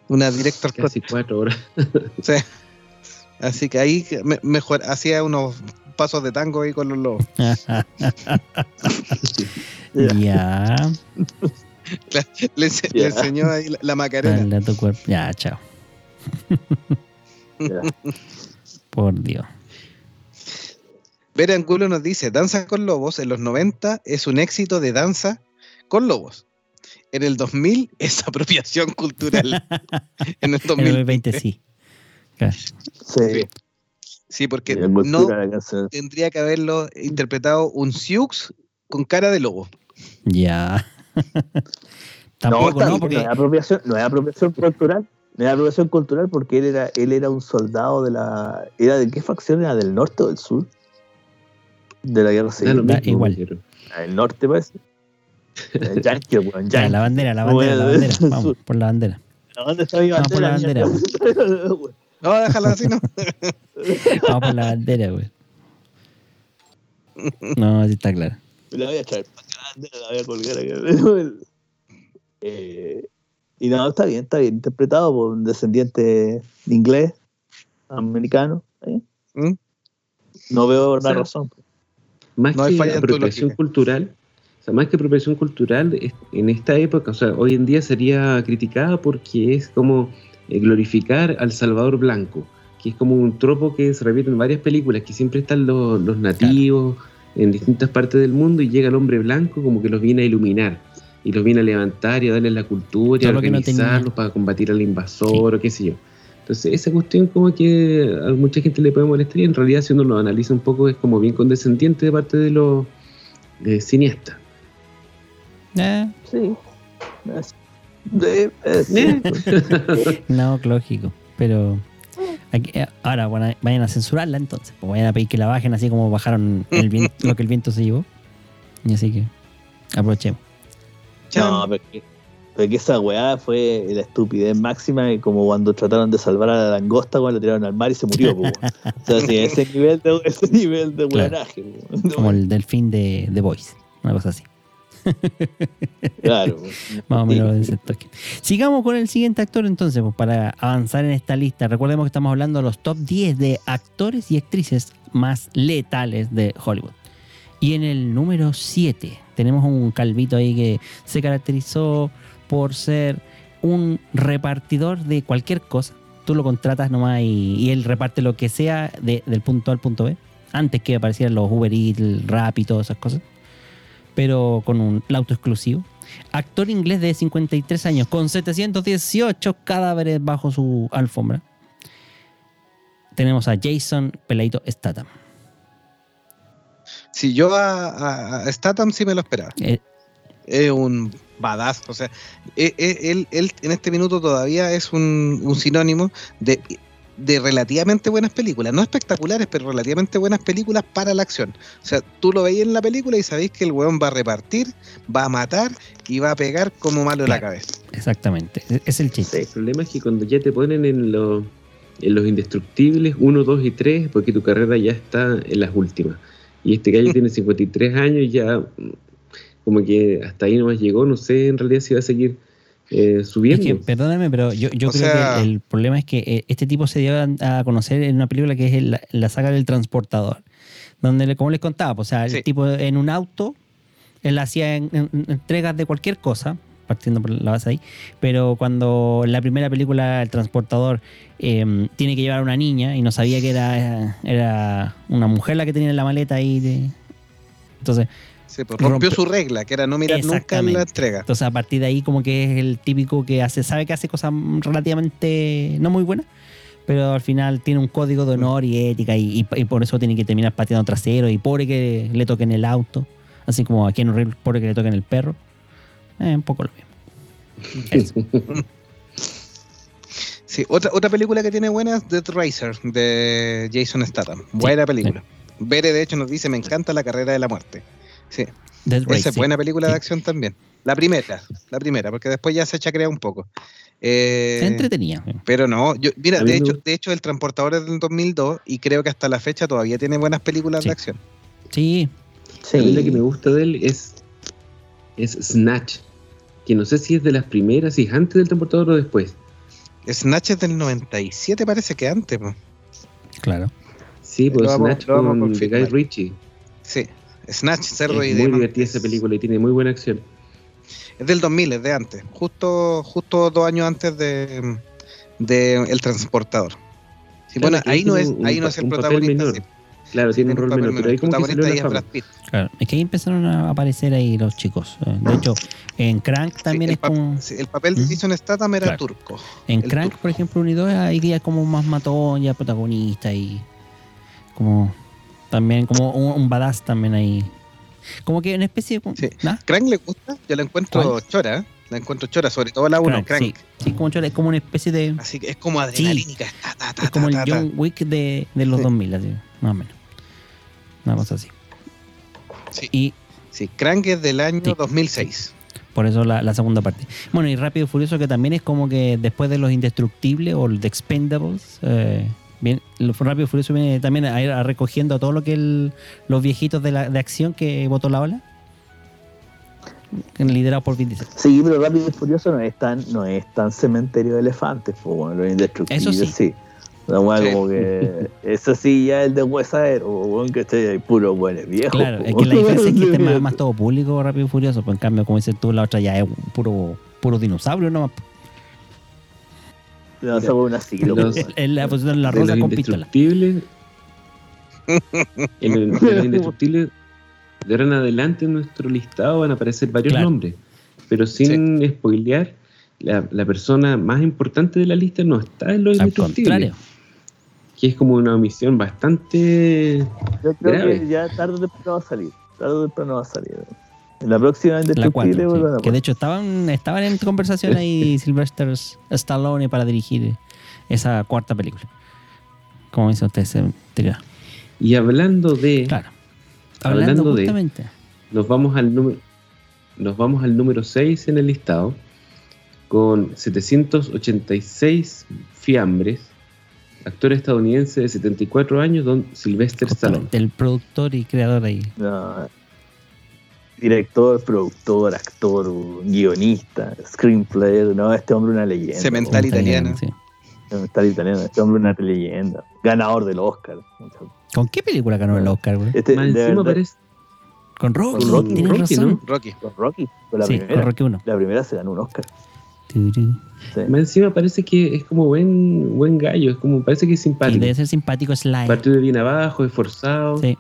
Una director. Casi cuatro horas. [laughs] Sí. Así que ahí me- mejor hacía unos pasos de tango ahí con los lobos. [laughs] ya. Le, ense- le enseñó ahí la, la Macarena. Dale a tu cuerpo. Ya, chao. Ya. Por Dios. Vera Angulo nos dice, Danza con Lobos en los 90 es un éxito de danza con lobos. En el 2000 es apropiación cultural. [laughs] en el En el 2020 2020 sí. Claro. Sí. Sí, porque La no tendría que haberlo interpretado un Sioux con cara de lobo. Ya. [laughs] Tampoco, está ¿no? bien, Porque no es apropiación, no es apropiación cultural. No es apropiación cultural porque él era, él era un soldado de la. ¿Era de qué facción? ¿Era del norte o del sur? De la guerra civil. da igual. Ah, El norte parece. [laughs] El Yankee, weón. Ya, Yankee. la bandera, la bandera, la Bueno, bandera. Vamos, [laughs] por la bandera. ¿Dónde está mi Vamos por la bandera? No, déjala así, ¿no? [laughs] Vamos por la bandera, güey. No, sí está claro. La voy a grande, la voy a colgar acá. [laughs] Eh, y no, está bien, está bien interpretado por un descendiente inglés, americano. ¿Mm? No veo O sea, razón. Más No que apropiación cultural, o sea, más que apropiación cultural, en esta época, o sea, hoy en día sería criticada porque es como glorificar al Salvador Blanco, que es como un tropo que se repite en varias películas, que siempre están los, los nativos en distintas partes del mundo y llega el hombre blanco como que los viene a iluminar y los viene a levantar y a darles la cultura y a no organizarlos para combatir al invasor o qué sé yo. Entonces, esa cuestión como que a mucha gente le puede molestar y en realidad si uno lo analiza un poco es como bien condescendiente de parte de los eh, cineastas. Eh, Sí. Es- [laughs] no, lógico. Pero aquí- eh, ahora bueno, vayan a censurarla entonces. Pues vayan a pedir que la bajen así como bajaron el vien- [laughs] lo que el viento se llevó. Y así que aprovechemos. No, pero es que Pero que esa weá fue la estupidez máxima, y como cuando trataron de salvar a la langosta cuando la tiraron al mar y se murió, weón. O sea, sí, ese [laughs] nivel de, ese nivel de Claro. po, weón. Como el delfín de The Voice, una cosa así. [laughs] Claro, Más o menos de ese toque. Sigamos con el siguiente actor entonces, pues, para avanzar en esta lista. Recordemos que estamos hablando de los top 10 de actores y actrices más letales de Hollywood. Y en el número 7 tenemos un calvito ahí que se caracterizó por ser un repartidor de cualquier cosa. Tú lo contratas nomás y, y él reparte lo que sea de- del punto A al punto B. Antes que aparecieran los Uber Eats, el Rap y todas esas cosas. Pero con un auto exclusivo. Actor inglés de 53 años con 718 cadáveres bajo su alfombra. Tenemos a Jason Peladito Statham. Si yo a, a- Statham sí me lo esperaba. Eh, Es un badass. O sea, e- e- él, él en este minuto todavía es un, un sinónimo de, de relativamente buenas películas. No espectaculares, pero relativamente buenas películas para la acción. O sea, tú lo veis en la película y sabéis que el weón va a repartir, va a matar y va a pegar como malo en la Claro. cabeza. exactamente. Es- Es el chiste. El problema es que cuando ya te ponen en, lo- en los indestructibles 1, 2 y 3, porque tu carrera ya está en las últimas. Y este gallo [laughs] tiene 53 años y ya mm, como que hasta ahí nomás llegó, no sé en realidad si va a seguir eh, Es subiendo. que, perdóname, pero yo, yo creo sea- que el problema es que eh, este tipo se dio a, a conocer en una película que es el- la saga del transportador. Donde, le- como les contaba, pues, o sea, el Sí. tipo en un auto, él hacía en- en- entregas de cualquier cosa, partiendo por la base ahí, pero cuando en la primera película el transportador eh, tiene que llevar a una niña y no sabía que era, era una mujer la que tenía en la maleta ahí. de- entonces, Sí, pues, rompió su regla, que era no mirar nunca en la entrega. Entonces a partir de ahí como que es el típico que hace, sabe que hace cosas relativamente no muy buenas, pero al final tiene un código de honor y ética y, y- y por eso tiene que terminar pateando trasero y pobre que le toquen el auto, así como aquí en Horrible, pobre que le toquen el perro. Eh, un poco lo mismo. Eso. [laughs] Sí, otra, otra película que tiene buena es Death Racer de Jason Statham. Buena película. Bere, de hecho, nos dice: Me encanta la carrera de la muerte. Sí, Death esa es sí. buena película de Sí. acción también. La primera, la primera, porque después ya se chacrea un poco. Eh, Se entretenía. pero no, yo, mira, de hecho, de hecho, El Transportador es del 2002 y creo que hasta la fecha todavía tiene buenas películas Sí. de acción. Sí, A mí la que me gusta de él es, es Snatch, que no sé si es de las primeras, si es antes del transportador o después. Snatch es del 97, parece que antes. po. claro. Sí, pues Lo Snatch lo vamos con. Guy Ritchie. Sí, Snatch, Cerdo y Es muy Demon. divertida esa película y tiene muy buena acción. Es del 2000, es de antes. Justo, justo dos años antes de, de El Transportador. Sí, Claro, bueno, ahí no, es, un- ahí no es el un papel protagonista. menor. sí, Claro, tiene un rol papel menor, pero ahí como que ahí es. Brad Pitt. Claro, es que ahí empezaron a aparecer ahí los chicos. Eh, De hecho, en Crank también Sí, es como... sí, el papel de. Jason Statham era Claro. turco. En Crank, turco. por ejemplo, unido ahí ya como más matón, ya protagonista y como también como un, un badass también ahí. Como que una especie de... Sí. ¿nah? ¿Crank le gusta? Yo la encuentro ¿Cuál? chora. ¿eh? La encuentro chora, sobre todo la 1, Crank, Crank. Sí, sí, como chora, es como una especie de... Así que es como adrenalínica. ta, ta, ta, Es como el. John Wick de, de los Sí. 2000, así, más o menos. Una cosa así. Sí. Y Sí, Crank es del año Sí. 2006. por eso la, la segunda parte. Bueno, y Rápido y Furioso que también es como que después de los Indestructibles o el The Expendables, eh, bien, lo Rápido y Furioso viene también a ir a recogiendo a todo lo que el- los viejitos de, la, de acción que votó la ola. Liderado por Vin Diesel. Sí, pero Rápido y Furioso no es tan, no es tan cementerio de elefantes, pues bueno, los indestructibles Eso sí. sí. La weá Sí. como que [laughs] eso sí ya es el de huesadero, weón, que esté ahí puro bueno viejo. Claro, po, es que la diferencia es que este es [laughs] más, más todo público Rápido y Furioso, pues en cambio, como dices tú, la otra ya es puro, puro dinosaurio nomás. No, es una siglo, Los- la posición de la de rosa los con pistola. indestructibles. en el- de los indestructibles, de ahora en adelante en nuestro listado van a aparecer varios Claro. nombres. Pero sin spoilear, la, la persona más importante de la lista no está en los Al indestructibles. contrario. Que es como una omisión bastante. Yo creo grave. que ya tarde o temprano va a salir. Tarde o temprano va a salir. La próxima La indestructible, 4, weón, que de hecho estaban, estaban en conversación ahí [laughs] Sylvester Stallone para dirigir esa cuarta película. Como dice usted, se tira. Y hablando de. Claro. Hablando, Hablando de-. Nos vamos al número. Nos vamos al número 6 en el listado. con 786 fiambres. Actor estadounidense de 74 años, Don Sylvester Stallone. El productor y creador ahí. No. Director, productor, actor, guionista, screenplay, no, este hombre es una leyenda. Cemental italiano. sí. Cemental italiano, este hombre es una leyenda. Ganador del Oscar. ¿Con qué película ganó el Oscar, güey? Este, Más de encima verdad, parece Con Rocky, Con Rocky, Rocky, razón. ¿no? Rocky. con Rocky, con la sí, primera. con Rocky 1. La primera se ganó un Oscar. Sí. Más encima parece que es como buen, buen gallo, es como parece que es Y simpático. debe ser simpático Sly. Partió de bien abajo, esforzado, Sí.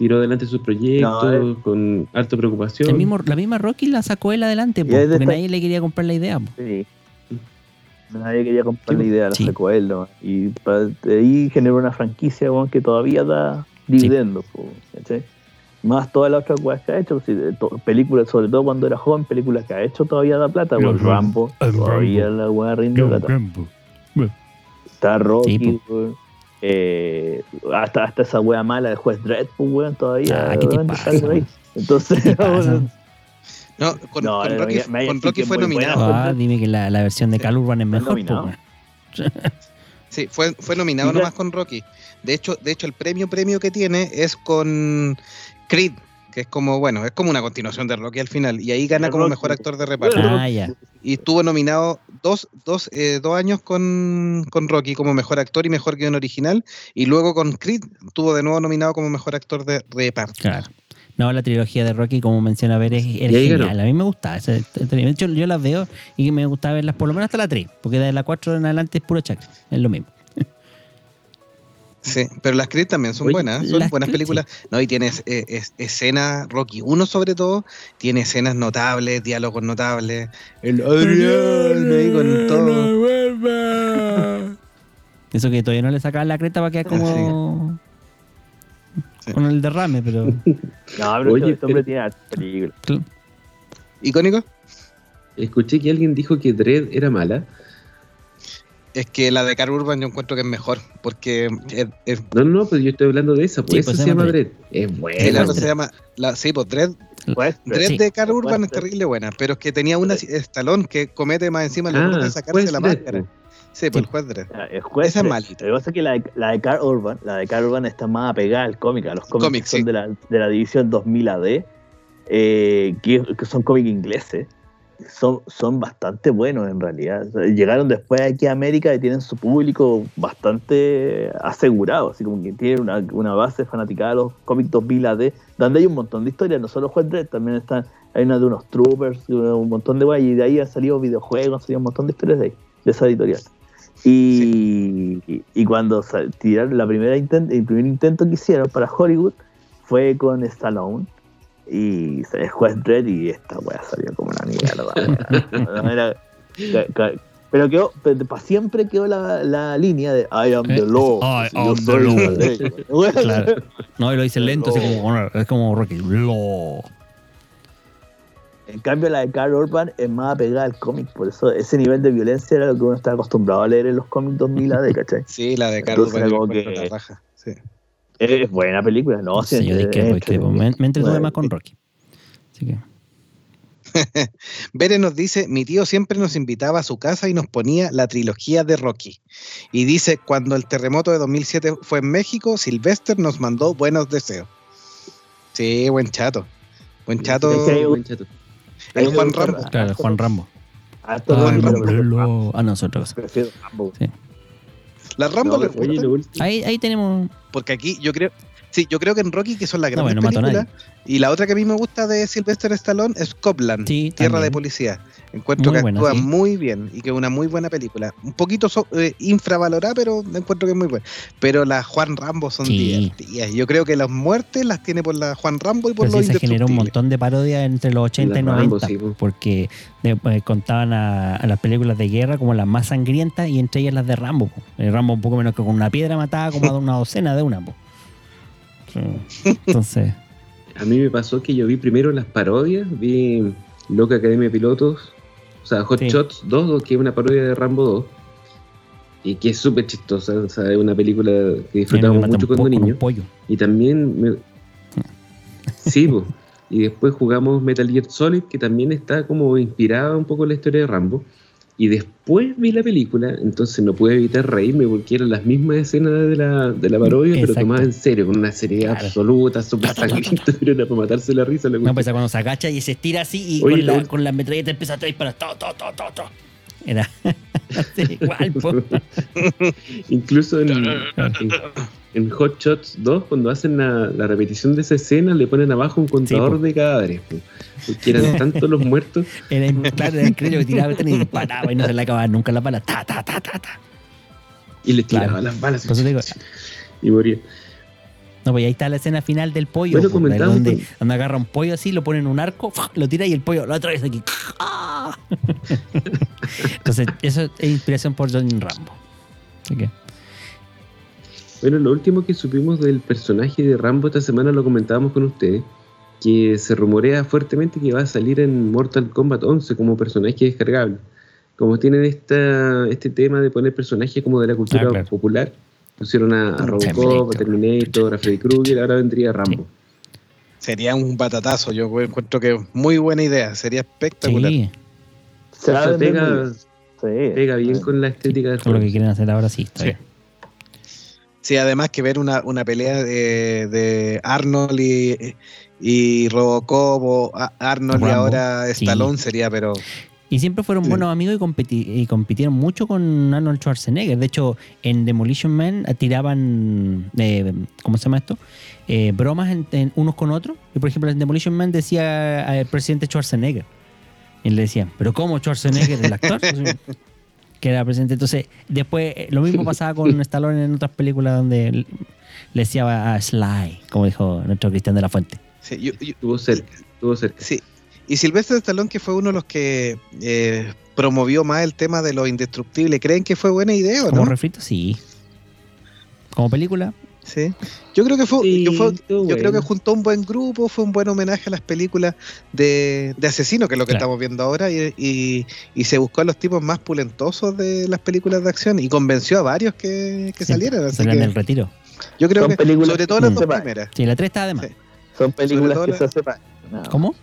Tiró adelante sus proyectos No, eh. con harta preocupación. El mismo, la misma Rocky la sacó él adelante, po, porque nadie le quería comprar la idea. po. Sí. Nadie quería comprar la Sí. idea, la Sí. sacó él. ¿no? Y pa- de ahí generó una franquicia weón, que todavía da dividendos. ¿cachai? Más todas las otras weas que ha hecho. sí, to- películas, sobre todo cuando era joven, películas que ha hecho todavía da plata. El Por Rambo. Rambo, El todavía la wea rinde plata. Está Rocky, Sí. Eh, hasta, hasta esa wea mala del juez Dredd, pues, weón, todavía Ah, ¿qué te weón, pasa, está por ahí. Entonces, ¿Qué te pasa? weón, No, con, No, con no, Rocky, me- me con Rocky fue buena. nominado. Ah, dime que la, la versión de Sí. Cal Urban es mejor. weón. Sí, fue, fue nominado nomás con Rocky. De hecho, de hecho, el premio premio que tiene es con Creed, que es como, bueno, es como una continuación de Rocky al final. Y ahí gana como mejor actor de reparto. Ah, ya. Y estuvo nominado dos, dos, eh, dos años con, con Rocky como mejor actor y mejor guion original. Y luego con Creed estuvo de nuevo nominado como mejor actor de reparto. Claro. No, la trilogía de Rocky, como menciona ver, es, es genial. A mí me gusta. De hecho, yo las veo y me gusta verlas por lo menos hasta la 3, porque de la 4 en adelante es puro chacra. Es lo mismo. Sí, pero las Creed también son Oye, buenas, ¿eh? son buenas Creed, películas. No, y tienes eh, es- escenas, Rocky 1 sobre todo, tiene escenas notables, diálogos notables. El Adrián ahí con todo. Eso que todavía no le sacaban la creta para quedar como. Sí. Con el derrame, pero. [laughs] No, pero Oye, este hombre pero- tiene película. ¿Icónico? Escuché que alguien dijo que Dredd era mala. Es que la de Carl Urban yo encuentro que es mejor, porque es, es- No, no, pues yo estoy hablando de esa, pues Sí, eso pues se llama Dredd. Es buena. Dredd. se llama, la, sí, pues Dredd, Pues, Dredd Sí. de Carl Urban es Dredd. terrible buena, pero es que tenía una estalón que comete más encima el Ah, de sacarse la Dredd, máscara. pues. Sí, pues el juez Dredd. Ah, El juez Esa es Dredd. malita. Lo que pasa es que la de, la de Carl Urban, la de Carl Urban está más apegada al cómic, a los cómics Cómic, que son sí. de, la, de la división 2000 AD, eh, que, que son cómics ingleses. Son, son bastante buenos en realidad. Llegaron después aquí a América y tienen su público bastante asegurado, así como que tienen una, una base fanaticada de los cómics 2000 AD, donde hay un montón de historias, no solo Juez Dredd, también están, hay una de unos troopers, un montón de guay, y de ahí han salido videojuegos, han salido un montón de historias de ahí, de esa editorial. Y, y- y cuando tiraron la primera intent- el primer intento que hicieron para Hollywood fue con Stallone y se juez Dredd y esta wea salió como una mierda. era- pero quedó, para siempre quedó la, la línea de I am the Eh, law. I am the law. Claro. [laughs] No, y lo dice lento, así como, es como Rocky. Lo. En cambio, la de Carl Urban es más apegada al cómic, por eso ese nivel de violencia era lo que uno estaba acostumbrado a leer en los cómics 2000 AD, ¿cachai? Sí, la de Carl Urban yo como que- la raja. Sí. Es buena película, ¿no? Sí, yo discrepo, discrepo. Me, me entretuve Bueno, más con Rocky. Así que. [laughs] Bere nos dice, mi tío siempre nos invitaba a su casa y nos ponía la trilogía de Rocky. Y dice, cuando el terremoto de 2007 fue en México, Sylvester nos mandó buenos deseos. Sí, buen chato. Buen chato. Buen. El Juan Rambo. Claro, Juan Rambo. Ah, Juan Rambo, Rambo. pero- Lo- Ah, no, es otra cosa. Prefiero Rambo. La Rambo No. Ahí, ahí tenemos. porque aquí yo creo, sí, yo creo que en Rocky que son las No, grandes bueno, películas. Y la otra que a mí me gusta de Sylvester Stallone es Copland, Sí, Tierra también. de Policía. Encuentro Muy que buena, actúa sí. muy bien y que es una muy buena película. Un poquito so- eh, infravalorada, pero encuentro que es muy buena. Pero las Juan Rambo son Sí. divertidas. Yo creo que las muertes las tiene por la Juan Rambo y por Pero los sí se generó un montón de parodias entre los 80 y Las 90, Rambo, sí, po. porque después contaban a, a las películas de guerra como las más sangrientas y entre ellas las de Rambo. El Rambo un poco menos que con una piedra mataba como a una docena de una. po. Entonces, A mí me pasó que yo vi primero las parodias, vi Loca Academia de Pilotos, o sea, Hot Sí. Shots 2, que es una parodia de Rambo 2, y que es súper chistosa, o sea, es una película que disfrutamos mucho cuando poco con un niño. pollo. Y también me... [laughs] Sí, po. Y después jugamos Metal Gear Solid, que también está como inspirada un poco en la historia de Rambo. Y después vi la película, entonces no pude evitar reírme porque eran las mismas escenas de la, de la parodia, pero tomadas en serio, con una seriedad Claro. absoluta, súper sangrienta, pero era para matarse la risa. La No, pues cuando se agacha y se estira así y Oye, con, la, lo- con la metralleta empieza a disparar. To, to, to, to, to. Era [laughs] igual. [laughs] Incluso en, [laughs] en, Hot Shots 2, cuando hacen la, la repetición de esa escena, le ponen abajo un contador de cadáveres. po. Porque eran [laughs] tantos los muertos. Era, claro, era increíble que tiraba y disparaba y no se le acababa nunca la bala. Ta, ta, ta, ta, ta. Y le tiraban Claro. las balas. Digo, Y moría. No, pues ahí está la escena final del pollo. Bueno, donde, con- donde agarra un pollo así, lo pone en un arco, lo tira y el pollo lo atraviesa aquí. ¡Ah! [laughs] Entonces, eso es inspiración por John Rambo. Que, Bueno, lo último que supimos del personaje de Rambo esta semana lo comentábamos con ustedes, que se rumorea fuertemente que va a salir en Mortal Kombat 11 como personaje descargable. Como tienen esta, este tema de poner personajes como de la cultura Ah, claro. popular, pusieron a, a Robocop, a Terminator. A Freddy Krueger, ahora vendría Rambo. Sería un batatazo, yo encuentro que muy buena idea, sería espectacular. sí, Se pega- muy bien. Sí. Pega bien con la estética del todo lo que quieren hacer ahora sí. Está Sí. bien. Sí, además que ver una, una pelea de, de Arnold y, y Robocop o Arnold y ahora sí. Stallone sería, pero Y siempre fueron Sí. buenos amigos y, competi- y compitieron mucho con Arnold Schwarzenegger. De hecho, en Demolition Man eh, tiraban, eh, ¿cómo se llama esto? Eh, bromas en- en unos con otros. Y por ejemplo, en Demolition Man decía al presidente Schwarzenegger. Y le decían, ¿pero cómo Schwarzenegger, el actor? [laughs] Que era presidente. Entonces, después eh, lo mismo pasaba con [laughs] Stallone en otras películas donde le decía a Sly, como dijo nuestro Cristian de la Fuente. sí, yo- yo- Estuvo cerca, estuvo cerca. sí. Y Silvestre Stallone, que fue uno de los que eh, promovió más el tema de lo indestructible, ¿creen que fue buena idea o Como no? refrito, sí. Como película, Sí. Yo creo que fue, Sí, yo, fue- estuvo yo creo que juntó un buen grupo, fue un buen homenaje a las películas de, de asesino, que es lo que Claro. estamos viendo ahora, y, y- y se buscó a los tipos más pulentosos de las películas de acción y convenció a varios que, que Sí, salieran. Así que en el retiro. yo creo Son que, películas sobre todo las dos primeras. Sí, la 3 está además. Sí. Son películas que la- se hacen para- no. ¿Cómo?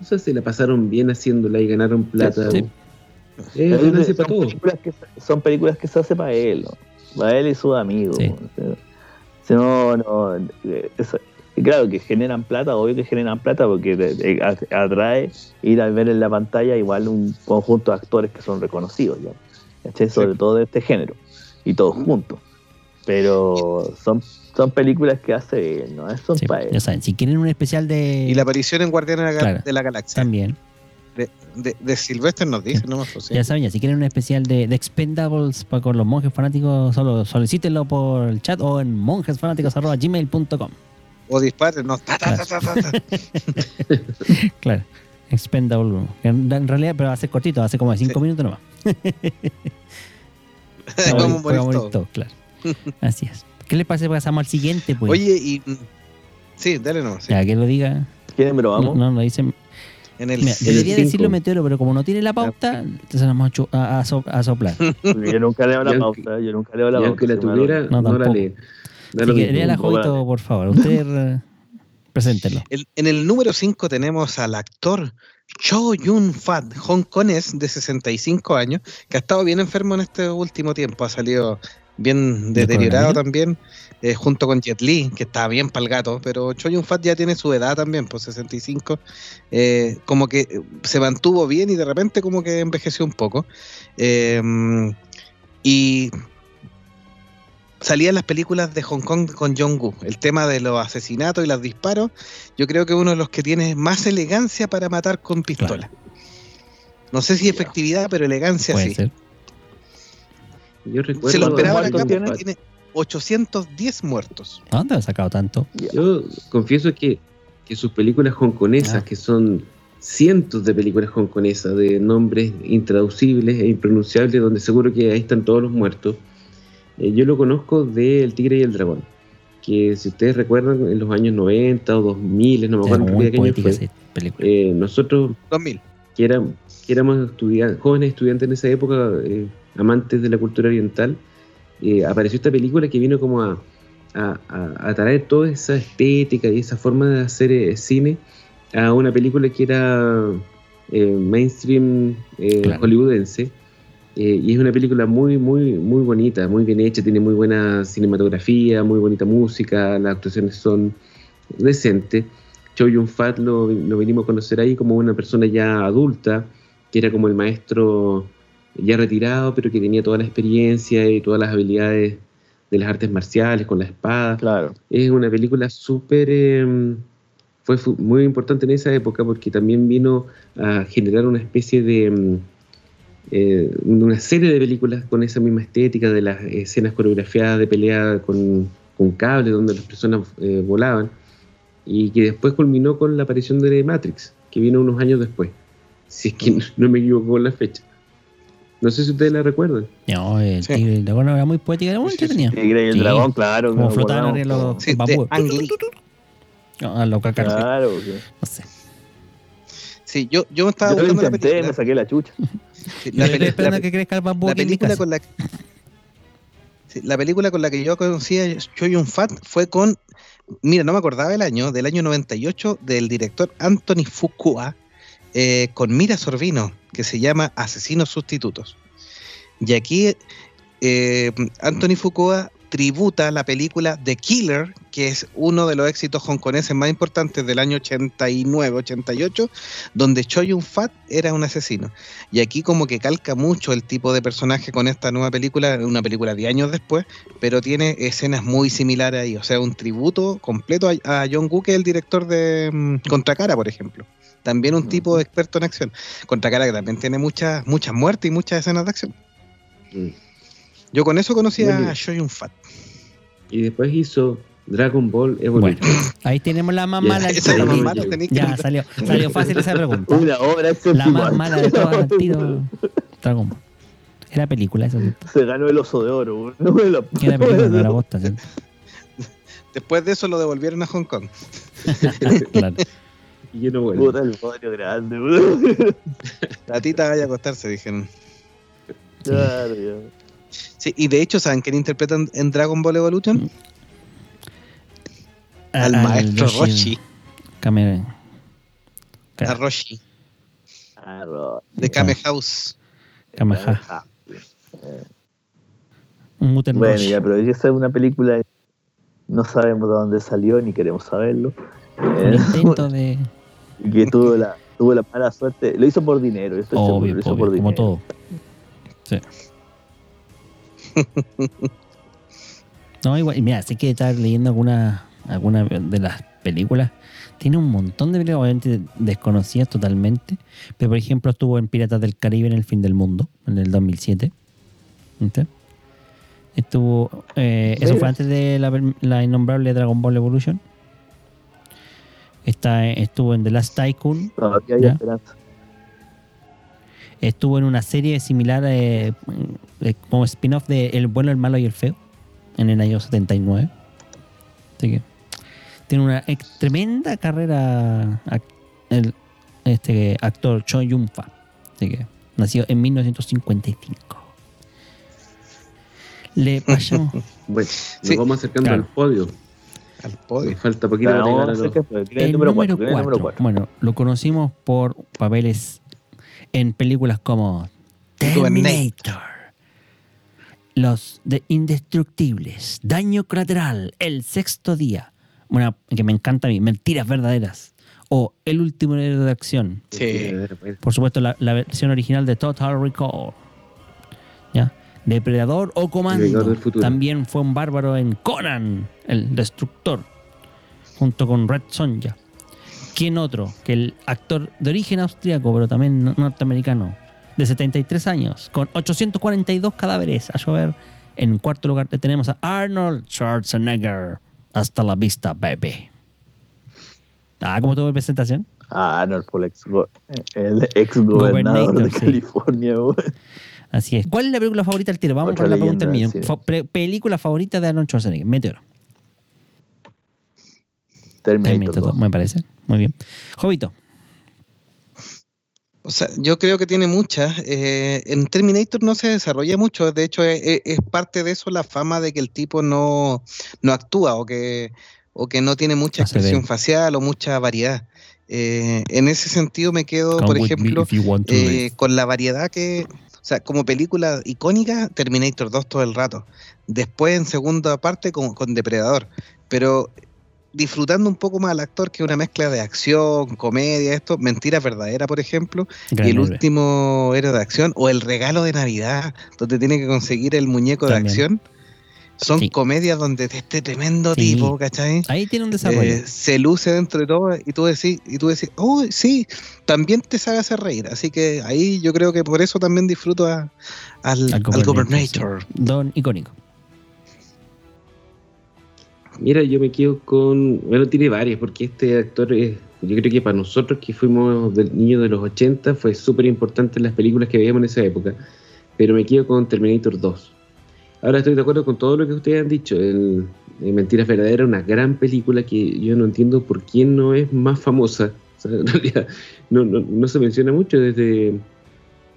O sea, se la pasaron bien haciéndola y ganaron plata. Sí. Para son, películas que, se- son películas que se hace para él, ¿no? Para él y sus amigos. Sí. ¿no? O sea, si no, no, eh, eso- claro que generan plata, obvio que generan plata porque atrae ir a ver en la pantalla igual un conjunto de actores que son reconocidos, ¿ya? ¿Cachai? sobre todo de este género, y todos juntos. Pero son, son películas que hace él, ¿no? Son Sí, para él. ya saben, si quieren un especial de. Y la aparición en Guardianes Claro. de la Galaxia También. De, Silvestre nos dice, no más pues, sí. Ya saben, ya, si quieren un especial de, de Expendables para con los monjes fanáticos, solo solicítenlo por el chat o en monjesfanáticos.gmail.com. O disparen, no. ta, ta, ta, ta, ta, ta. Claro. [laughs] Expendable 1. En, en realidad, pero va a ser cortito, va a ser como de 5 Sí. minutos nomás. Vamos a todos. todos, claro. Así es. ¿Qué les parece? Pasamos al siguiente, pues. Oye, y. mm, Sí, dale no. sí. Ya, que lo diga. ¿Quieren, pero No, vamos? no, lo dicen. En el. Mira, el debería decirlo Meteoro, pero como no tiene la pauta, entonces nos vamos a, a- a so- a soplar. [laughs] Yo nunca leo la pauta, yo nunca leo la pauta. aunque la tuviera, No, no, la. Da Así que léala, Jovito, por favor. Usted [laughs] preséntelo. El- en el número 5 tenemos al actor Cho Yun Fat, hongkonés de 65 años, que ha estado bien enfermo en este último tiempo. Ha salido bien ¿De deteriorado también, eh, junto con Jet Li, que está bien pa'l gato. Pero Cho Yun Fat ya tiene su edad también, pues 65. eh, como que se mantuvo bien y de repente como que envejeció un poco. Eh, y salía en las películas de Hong Kong con Jong-gu. El tema de los asesinatos y los disparos, yo creo que es uno de los que tiene más elegancia para matar con pistola. No sé si efectividad, pero elegancia Puede sí. ser. Yo recuerdo. Se lo ¿Cuántos esperaba acá tiene? porque tiene 810 muertos. ¿A ¿Dónde ha sacado tanto? Yo confieso que, que sus películas hongkonesas, Ah. que son cientos de películas hongkonesas de nombres intraducibles e impronunciables, donde seguro que ahí están todos los muertos, eh, yo lo conozco de El Tigre y el Dragón. Que si ustedes recuerdan, en los años 90 o 2000, no me acuerdo en qué año fue, eh, nosotros 2000. que, era- que éramos estudiantes, jóvenes estudiantes en esa época, eh, amantes de la cultura oriental, eh, apareció esta película que vino como a, a, a- traer toda esa estética y esa forma de hacer eh, cine a una película que era eh, mainstream Claro. hollywoodense. Y es una película muy, muy, muy bonita, muy bien hecha, tiene muy buena cinematografía, muy bonita música, las actuaciones son decentes. Choi Yun-fat lo, lo venimos a conocer ahí como una persona ya adulta, que era como el maestro ya retirado, pero que tenía toda la experiencia y todas las habilidades de las artes marciales con la espada. Claro. Es una película súper... eh, fue fu- muy importante en esa época porque también vino a generar una especie de... mm, eh, una serie de películas con esa misma estética de las escenas coreografiadas de pelea con, con cable donde las personas eh, volaban y que después culminó con la aparición de Matrix, que vino unos años después, si es que no, [laughs] no me equivoco con la fecha. No sé si ustedes la recuerdan. No, el Sí. tigre del dragón era muy poética, era muy Sí, sí, sí. entretenida. Tigre y el Sí. dragón, claro. Como nos flotaban arriba los Sí, de bambúes. Ang Lee. No, a lo caca- Claro, sí. No sé. Sí, yo, yo estaba Yo lo buscando la intenté, película. me saqué la chucha. Sí, la, peli- la a que crezca el bambú la película con la Sí, la película con la que yo conocí a Choi Yun Fat fue con mira no me acordaba el año del año 98 del director Anthony Fuqua eh, con Mira Sorbino que se llama Asesinos Sustitutos. Y aquí eh, Anthony Fuqua tributa la película The Killer que es uno de los éxitos hongkoneses más importantes del año 89-88 donde Choi Yun Fat era un asesino. Y aquí como que calca mucho el tipo de personaje con esta nueva película, una película de años después, pero tiene escenas muy similares ahí, o sea, un tributo completo a, John Woo, que es el director de mm, Contracara, por ejemplo. También un tipo experto en acción. Contracara que también tiene muchas muchas muertes y muchas escenas de acción. Mm. Yo con eso conocí Bueno. a Choi Yun Fat. Y después hizo Dragon Ball Evolution. Bueno, ahí tenemos la más mala. Esa es la más tiro. mala, tenés que- Ya, salió, salió fácil esa pregunta. Una obra La más mala de todas al tiro. Dragon Ball. Era película, eso. ¿cierto? Se ganó el oso de oro. No me lo- Era película, no era bosta, ¿cierto? Después de eso lo devolvieron a Hong Kong. [laughs] Claro. Y yo no vuelvo. Puta, el bodrio grande, weón. [laughs] La tita vaya a acostarse, dijeron. Claro, ya. Sí, y de hecho, ¿saben quién interpretan en Dragon Ball Evolution? Al, maestro Roshi, Kame- a Roshi, Ah, ro- de Kame House. Kameha. Ah, Un Muten Bueno, Roshi. ya, pero esa es una película que no sabemos de dónde salió ni queremos saberlo. Un Eh, intento [laughs] de. Que tuvo la, [laughs] tuvo la mala suerte. Lo hizo por dinero, seguro, Obvio, lo hizo obvio, por como dinero. todo. Sí. no, igual, y mira, sé que estar leyendo alguna, alguna de las películas. Tiene un montón de películas, obviamente desconocidas totalmente. Pero por ejemplo, estuvo en Piratas del Caribe en el fin del mundo, en el 2007. ¿Viste? Estuvo. eh, eso fue antes de la, la innombrable Dragon Ball Evolution. Está, estuvo en The Last Tycoon, Todavía hay Ya. esperanza. Estuvo en una serie similar eh, eh, como spin-off de El bueno, el malo y el feo en el año 79. Así que tiene una tremenda carrera el este actor Cho Yun Fa. Así que nació en 1955. Le [laughs] pasamos. Bueno, nos Sí, vamos acercando claro. al podio. Al podio. Nos falta poquito Pero para vamos llegar a a hacer los... que fue. ¿Quién es el número número 4? ¿Quién es el número 4. 4? Bueno, lo conocimos por papeles en películas como Terminator. Los de Indestructibles, Daño Colateral, El Sexto Día, una que me encanta a mí, Mentiras Verdaderas, o El Último Héroe de Acción, Sí. por supuesto la, la versión original de Total Recall. Depredador o Vengador Comando, del futuro. también fue un bárbaro en Conan, el Destructor, junto con Red Sonja. ¿Quién otro? Que el actor de origen austriaco, pero también no- norteamericano, de 73 años, con 842 cadáveres a llover. En cuarto lugar tenemos a Arnold Schwarzenegger. Hasta la vista, baby. Ah, ¿cómo tuvo la presentación? Ah, Arnold fue el ex, go- el ex gobernador de sí. California, weón. Así es. ¿Cuál es la película favorita del tiro? Vamos Otra con la pregunta del. Fa- película favorita de Arnold Schwarzenegger. Meteoro. Terminator Terminator 2. 2, me parece. Muy bien. Jovito. O sea, yo creo que tiene muchas. Eh, en Terminator no se desarrolla mucho. De hecho, es, es- es parte de eso la fama de que el tipo no, no actúa o que, o que no tiene mucha expresión facial o mucha variedad. Eh, en ese sentido me quedo, Come por ejemplo, eh, con la variedad que, sea, como película icónica, Terminator 2 todo el rato. Después, en segunda parte, con, con Depredador. Pero disfrutando un poco más al actor, que es una mezcla de acción, comedia, esto, Mentira Verdadera, por ejemplo, Gran y el último héroe de acción, o El Regalo de Navidad, donde tiene que conseguir el muñeco de acción. Son Sí. comedias donde este tremendo Sí. tipo, ¿cachai? Ahí tiene un desarrollo. Eh, se luce dentro de todo y tú decís, y tú decís, oh, sí, también te sabe hacer reír. Así que ahí yo creo que por eso también disfruto a- al, Al al Gobernator, sí. Don icónico. Mira, yo me quedo con. Bueno, tiene varias, porque este actor es. Yo creo que para nosotros que fuimos del niños de los 80 fue súper importante en las películas que veíamos en esa época. Pero me quedo con Terminator 2. Ahora estoy de acuerdo con todo lo que ustedes han dicho. El, eh, Mentiras Verdaderas, una gran película que yo no entiendo por quién no es más famosa. O sea, [laughs] en realidad no, no, no se menciona mucho desde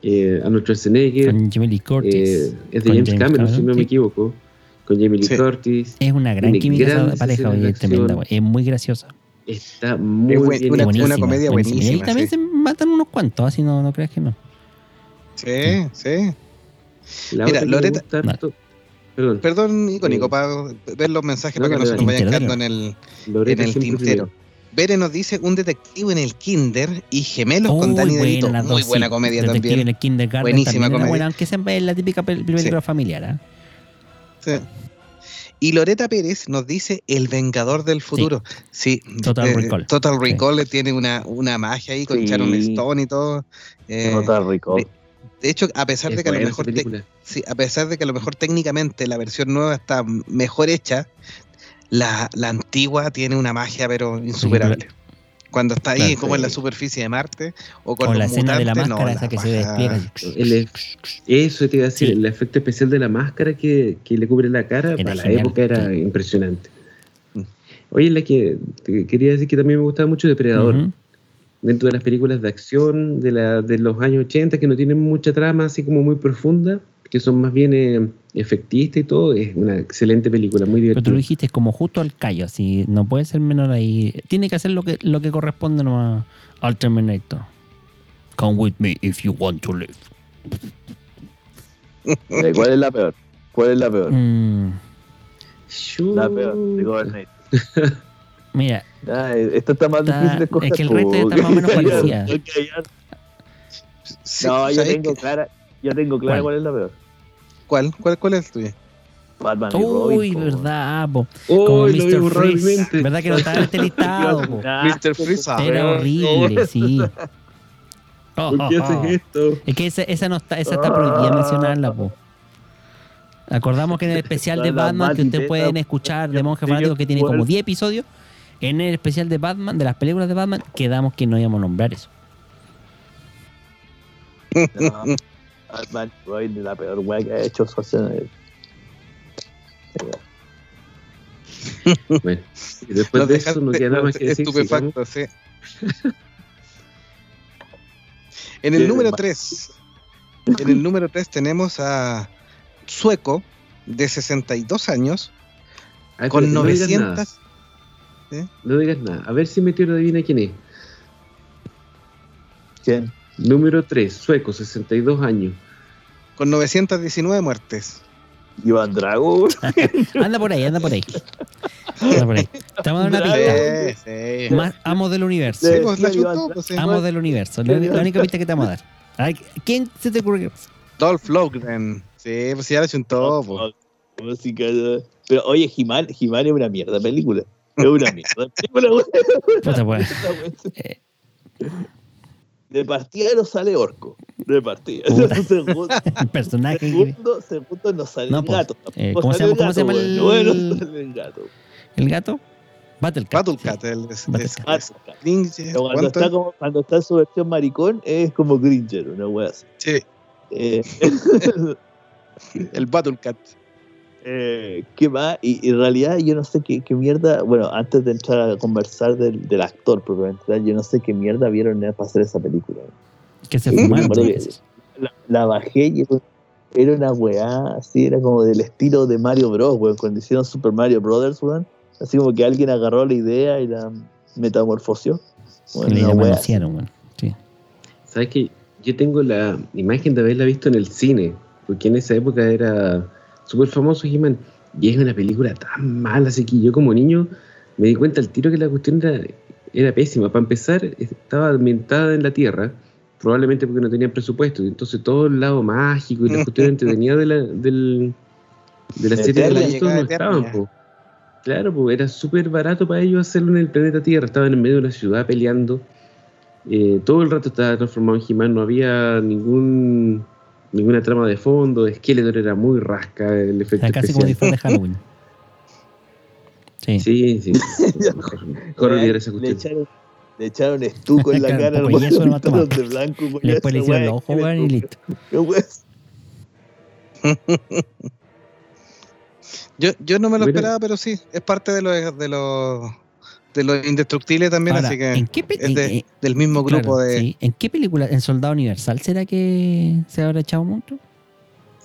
eh, Arnold Schwarzenegger. Con Jamie Lee Curtis. eh, es de James, Cameron, si no sí. me equivoco. Con Jamie Lee Sí. Curtis. Es una gran química esa grandes pareja, oye, es tremenda. Es muy graciosa. Está muy Es buen- bien una- una Buenísima, comedia Y ahí buenísima, también sí. se matan unos cuantos, así no, no creas que no. Sí, sí. La Mira, otra que me Loreta- Perdón, Perdón, icónico, Sí. para ver los mensajes No, para que no se nos vayan Tintero, quedando en el, en tintero. Bere nos dice un detective en el Kinder y gemelos Uy, con Danny DeVito. Muy dos, buena sí. comedia Detective también. en el kindergarten Buenísima también comedia. buena, aunque siempre es la típica pel- película familiar. ¿ah? Sí. Y Loreta Pérez nos dice El Vengador del Futuro. Sí, Total eh, Recall. Total Recall tiene una, una magia ahí con Sí. Sharon Stone y todo. Eh, está rico. De- hecho, a pesar Es de que a lo mejor te- sí, a pesar de que a lo mejor técnicamente la versión nueva está mejor hecha, la, la antigua tiene una magia pero insuperable. Cuando está ahí Claro. como en la superficie de Marte o con, la escena de la no, máscara la esa que se despliega. El Eso te iba a decir, Sí. el efecto especial de la máscara que, que le cubre la cara, Era para la época era sí. impresionante. Mm. Oye, la que te quería decir que también me gustaba mucho Depredador. Dentro de las películas de acción de, la, de los años 80, que no tienen mucha trama así como muy profunda, que son más bien eh, efectistas y todo, es una excelente película, muy Pero tú divertida. lo dijiste como justo al callo, así no puede ser menor ahí. Tiene que hacer lo que, lo que corresponde nomás al Terminator. Come with me if you want to live. [laughs] Eh, ¿Cuál es la peor? ¿Cuál es la peor? Mm. La peor, de [laughs] mira, Ah, esta está más Está- difícil de escoger. es que el resto po. está más o menos [laughs] parecida. Ya. Sí, No, yo ¿sabes tengo qué? clara, yo tengo clara ¿Cuál? cuál es la peor. ¿Cuál? ¿Cuál, cuál es el tuyo? Batman y Robin. uy, verdad, po. Uy, Como Mr. Freeze. ¿Verdad que no estaba en este listado, [laughs] po? Mr. Freeze. Era horrible, [laughs] sí. Oh, ¿Por qué oh, oh. haces esto? Es que esa, esa no está, esa está prohibida mencionarla, po. Acordamos que en el especial de Batman que ustedes pueden escuchar de Monje Fanático que tiene como fuerte. 10 episodios, en el especial de Batman, de las películas de Batman, quedamos que no íbamos a nombrar eso. No, Batman y Robin es la peor weá que ha hecho Schwarzenegger. Bueno, y después Nos de eso no queda nada más que decir. estupefacto, sí. en el número ma- 3, en el número 3 tenemos a Sueco, de 62 años, Ah, con espérate, no digas 900... nada, No digas nada. A ver si me tiro adivina quién es. ¿Quién? Número 3, sueco, 62 años. Con 919 muertes. Iván Drago. [laughs] Anda por ahí, anda por ahí. Anda por ahí. Estamos dando una pista. Sí, sí. Más amos del universo. Sí, pues chutó, pues. Amos del universo. La, la única pista que te vamos a dar. A ver, ¿quién se te ocurre? Dolph Lundgren. Sí, pues ya le chuntó. pues. Música. Pero oye, He-Man es una mierda película. Es una mierda. Puta, pues. [laughs] Eh. De partida no sale orco. De partida. [laughs] Segundo, El [laughs] personaje. segundo, segundo no sale No, el pues, gato. eh, ¿cómo se sale llama- cómo se llama el-. Bueno, sale el gato. ¿El gato? Battlecat. Battlecat. sí. El, es- Battlecat. es- Pero cuando ¿cuánto? está, como, cuando está en su versión maricón es como Gringer, una wea así. Sí, Eh, el Battlecat. Eh, ¿Qué más? Y, y en realidad yo no sé qué, qué mierda, bueno, antes de entrar a conversar del, del actor propiamente tal, yo no sé qué mierda vieron para hacer esa película. Que se Sí, fumaron. La, la bajé y era una weá, así, era como del estilo de Mario Bros, weón, cuando hicieron Super Mario Brothers, weón. Así como que alguien agarró la idea y la metamorfoseó. Una weá manosearon, weón. Sí. ¿Sabes que Yo tengo la imagen de haberla visto en el cine, porque en esa época era súper famoso He-Man, y es una película tan mala, así que yo como niño me di cuenta al tiro que la cuestión era, era pésima. Para empezar, estaba ambientada en la Tierra, probablemente porque no tenían presupuesto, y entonces todo el lado mágico y las cuestiones [laughs] entretenidas de la, del, de la De serie de adultos no estaban. Po. Claro, pues era súper barato para ellos hacerlo en el planeta Tierra. Estaban en medio de una ciudad peleando. Eh, todo el rato estaba transformado en He-Man. No había ningún ninguna trama de fondo. Skeletor era muy rasca el efecto Era casi como especial. disfraz de Halloween. [laughs] Sí. Sí, sí. [laughs] mejor mejor olvidar esa le, cuestión. echaron, le echaron estuco en la [laughs] Claro, cara al poco de de blanco. Y después le hicieron los ojos, weón, y listo. Yo, yo no me lo esperaba, pero sí, es parte de los de los de los indestructibles también, Ahora, así que ¿en qué, es de- en- en- del mismo grupo claro, de sí. ¿En qué película? ¿En Soldado Universal será que se habrá echado un monstruo?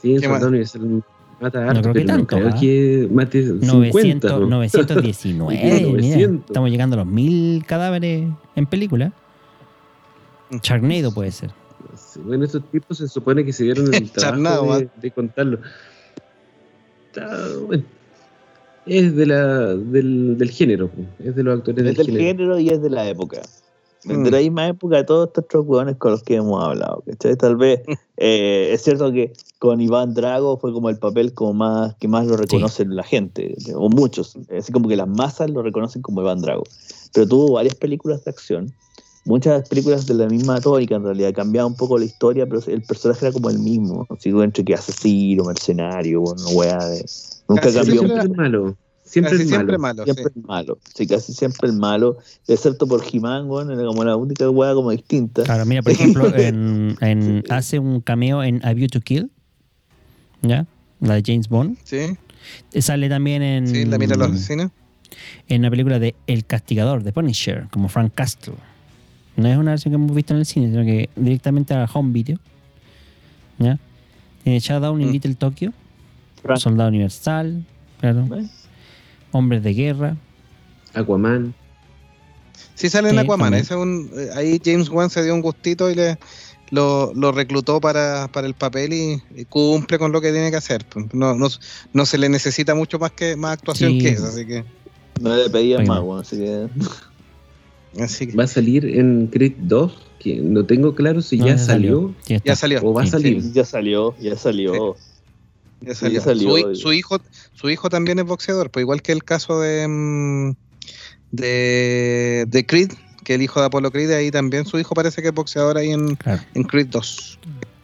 Sí, en ¿Qué Soldado? Universal mata harto, creo que pero no tanto, creo ¿ah? que mate 50. 900, ¿no? 919. [laughs] mira, 900. estamos llegando a los mil cadáveres en película. Mm. Charnado puede ser. Bueno, estos tipos se supone que se dieron el [laughs] Charnado, trabajo de, de contarlo. Está, bueno, es de la, del, del género, es de los actores Es del del género. género y es de la época. Mm. De la misma época de todos estos hueones con los que hemos hablado. ¿cachai? Tal vez [laughs] eh, es cierto que con Iván Drago fue como el papel como más que más lo reconocen la gente, o muchos. Así como que las masas lo reconocen como Iván Drago. Pero tuvo varias películas de acción. Muchas películas de la misma tónica en realidad, cambiaba un poco la historia, pero el personaje era como el mismo. Así entre que asesino, mercenario, una wea de. Nunca Casi cambió. siempre es malo. Siempre casi es siempre malo. malo. Siempre sí. es malo, sí, casi siempre es malo, excepto por He-Man, weón, era como la única weá como distinta. Claro, mira, por [laughs] ejemplo, en, en- hace un cameo en A View to Kill. ¿Ya? La de James Bond. Sí, Eh, Sale también en, sí, la mira los asesinos. en una película de El Castigador, de Punisher, como Frank Castle. No es una versión que hemos visto en el cine, sino que directamente a home video. ¿Ya? Tiene Showdown y Mm. Little Tokyo, Frank- Soldado Universal, claro, ¿Eh? Hombres de Guerra. Aquaman. Sí sale en Aquaman, ese es un, eh, ahí James Wan se dio un gustito y le lo, lo reclutó para, para el papel y, y cumple con lo que tiene que hacer. pues. No, no, no se le necesita mucho más que más actuación Sí. que eso, así que, No le pedían más, no. weón, así que. así que Va a salir en Creed 2, que no tengo claro si No, ya salió Sí, está. ya salió. o va a Sí, salir. Ya salió, ya salió. Ya salió. ya salió. Su, hi- su hijo, su hijo también es boxeador, pues igual que el caso de, mm, de, de Creed, que el hijo de Apolo Creed, ahí también su hijo parece que es boxeador ahí en, Claro. en Creed 2.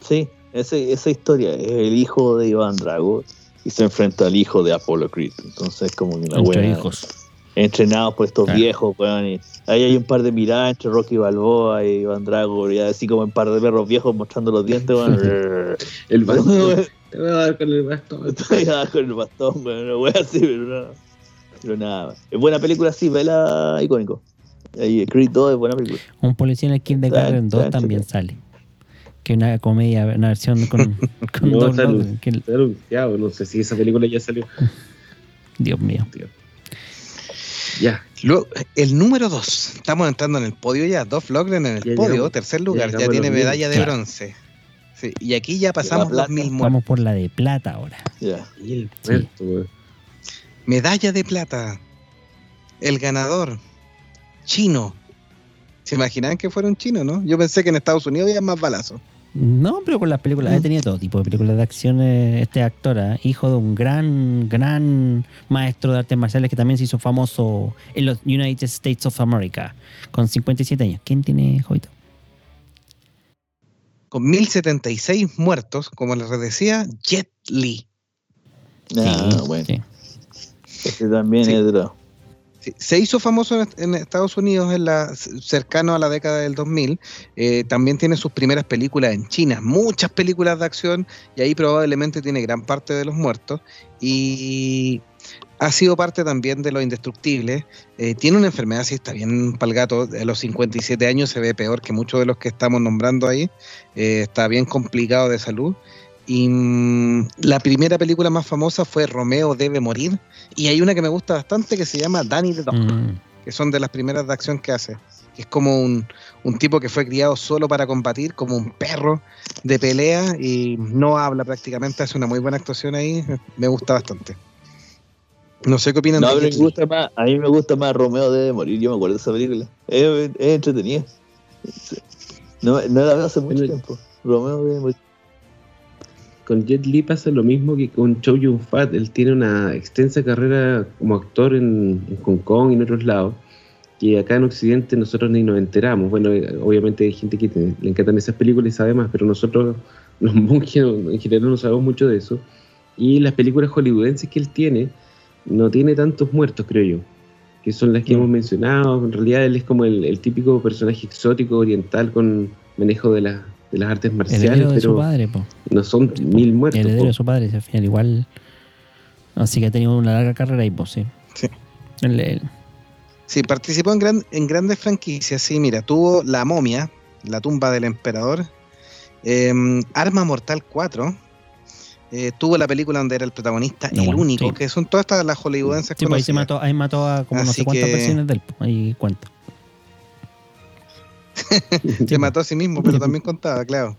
Sí, ese, esa historia es el hijo de Iván Drago y se enfrenta al hijo de Apollo Creed. Entonces, como que una Entre wea. hijos. Entrenados por estos Claro. viejos, weón. Y ahí hay un par de miradas entre Rocky Balboa y Iván Drago, y así como un par de perros viejos mostrando los dientes, weón. [laughs] El. Te voy a dar con el bastón. [laughs] Estoy abajo con el bastón, weón, una wea así, pero no. Pero nada. Es buena película, sí, vela icónico. Ahí, Creed 2 es buena película. Un policía en el Kindergarten 2 Chan, chan, también sale. Que una comedia, una versión con, [laughs] con No, que- está anunciado, no sé si esa película ya salió. [laughs] Dios mío. Ya, Luego, el número 2, estamos entrando en el podio ya, Dolph Lundgren en el Ya podio, llegamos- tercer ya lugar, ya, a tiene medalla de claro. bronce. Sí, y aquí ya pasamos los mil muertos. Vamos por la de plata ahora. Ya. Sí. Medalla de plata. El ganador. Chino. ¿Se imaginaban que fuera un chino, no? Yo pensé que en Estados Unidos había más balazos. No, pero con las películas, he tenido todo tipo de películas de acción. eh, Este actor, ¿eh? hijo de un gran, gran maestro de artes marciales que también se hizo famoso en los United States of America, con 57 años. ¿Quién tiene, Jovito? Con 1076 muertos, como les decía, Jet Li. Ah, Sí, bueno. sí. Este también Sí. es de Sí, Se hizo famoso en, en Estados Unidos en la, cercano a la década del 2000. Eh, también tiene sus primeras películas en China, muchas películas de acción, y ahí probablemente tiene gran parte de los muertos. Y ha sido parte también de lo indestructible. Eh, tiene una enfermedad, si está bien palgato, a los 57 años se ve peor que muchos de los que estamos nombrando ahí. Eh, está bien complicado de salud. Y mm, la primera película más famosa fue Romeo debe morir. Y hay una que me gusta bastante que se llama Danny the Dog, Mm. que son de las primeras de acción que hace. Es como un, un tipo que fue criado solo para combatir, como un perro de pelea y no habla prácticamente. Hace una muy buena actuación ahí. Me gusta bastante. No sé qué opinan No, de pero me gusta más, a mí me gusta más Romeo debe morir, yo me acuerdo de esa película. Es, es entretenida. No, no la veo hace mucho Bueno, tiempo. Romeo debe morir. Con Jet Li pasa lo mismo que con Chow Yun Fat. Él tiene una extensa carrera como actor en, en Hong Kong y en otros lados. Que acá en Occidente nosotros ni nos enteramos. Bueno, eh, obviamente hay gente que te- le encantan esas películas y sabe más, pero nosotros, los monjes en general, no sabemos mucho de eso. Y las películas hollywoodenses que él tiene, no tiene tantos muertos, creo yo. Que son las que Mm. hemos mencionado. En realidad, él es como el, el típico personaje exótico oriental con manejo de, la- de las artes marciales, Heredero de su padre, po. no son mil muertos. Heredero po. de su padre, al final igual. Así que ha tenido una larga carrera ahí, pues sí. Sí. El- el- Sí, participó en, gran- en grandes franquicias. Sí, mira, tuvo La momia, La tumba del emperador, em, Arma Mortal 4. Eh, tuvo la película donde era el protagonista, No, el bueno, único, sí. que son todas estas las hollywoodenses sí, pues ahí se mató, ahí mató a como no sé cuántas que- versiones del. Ahí cuenta. [laughs] Se mató a sí mismo, pero también contaba, claro.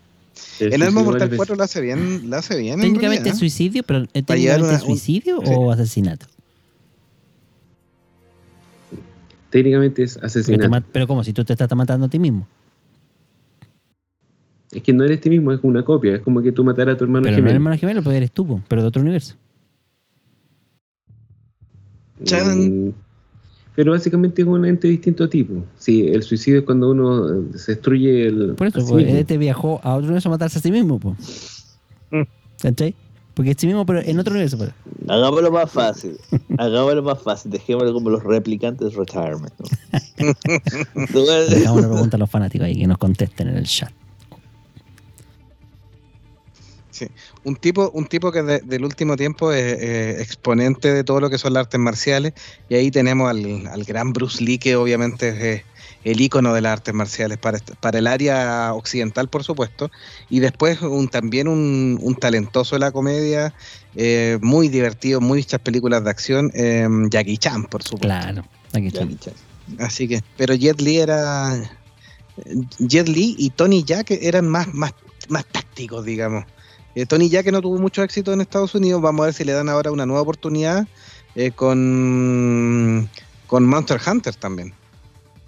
El En Arma suicidio Mortal varias 4 lo hace bien, lo hace bien. en Técnicamente realidad, es suicidio, pero ¿es Para llegar técnicamente una- un- suicidio sí. o asesinato? Técnicamente es Pero, asesinato. ma- pero como si tú te estás matando a ti mismo. Es que no eres ti mismo, es una copia. Es como que tú mataras a tu hermano Pero no gemelo. eres hermano gemelo, pues eres tú, pero de otro universo. Chan. Mm, Pero básicamente es un ente distinto a ti. po. Sí, el suicidio es cuando uno eh, se destruye el. Por eso, sí pues, este viajó a otro universo a matarse a sí mismo, pues. Mm. ¿Cachai? Porque es sí mismo, pero en otro universo. Pues. Hagámoslo más fácil. [laughs] Hagámoslo más fácil. Dejémoslo como los replicantes retirement. ¿no? [laughs] Una pregunta a los fanáticos ahí que nos contesten en el chat. Un tipo, un tipo que de- del último tiempo es eh, exponente de todo lo que son las artes marciales. Y ahí tenemos al, al gran Bruce Lee, que obviamente es eh, el ícono de las artes marciales para, est- para el área occidental, por supuesto. Y después un, también un, un talentoso de la comedia, eh, muy divertido, muchas películas de acción, eh, Jackie Chan, por supuesto. Claro. Jackie Chan. Así que, pero Jet Li era. Jet Li y Tony Jack eran más, más, más tácticos, digamos. Eh, Tony Jack no tuvo mucho éxito en Estados Unidos. Vamos a ver si le dan ahora una nueva oportunidad eh, con, con Monster Hunter también.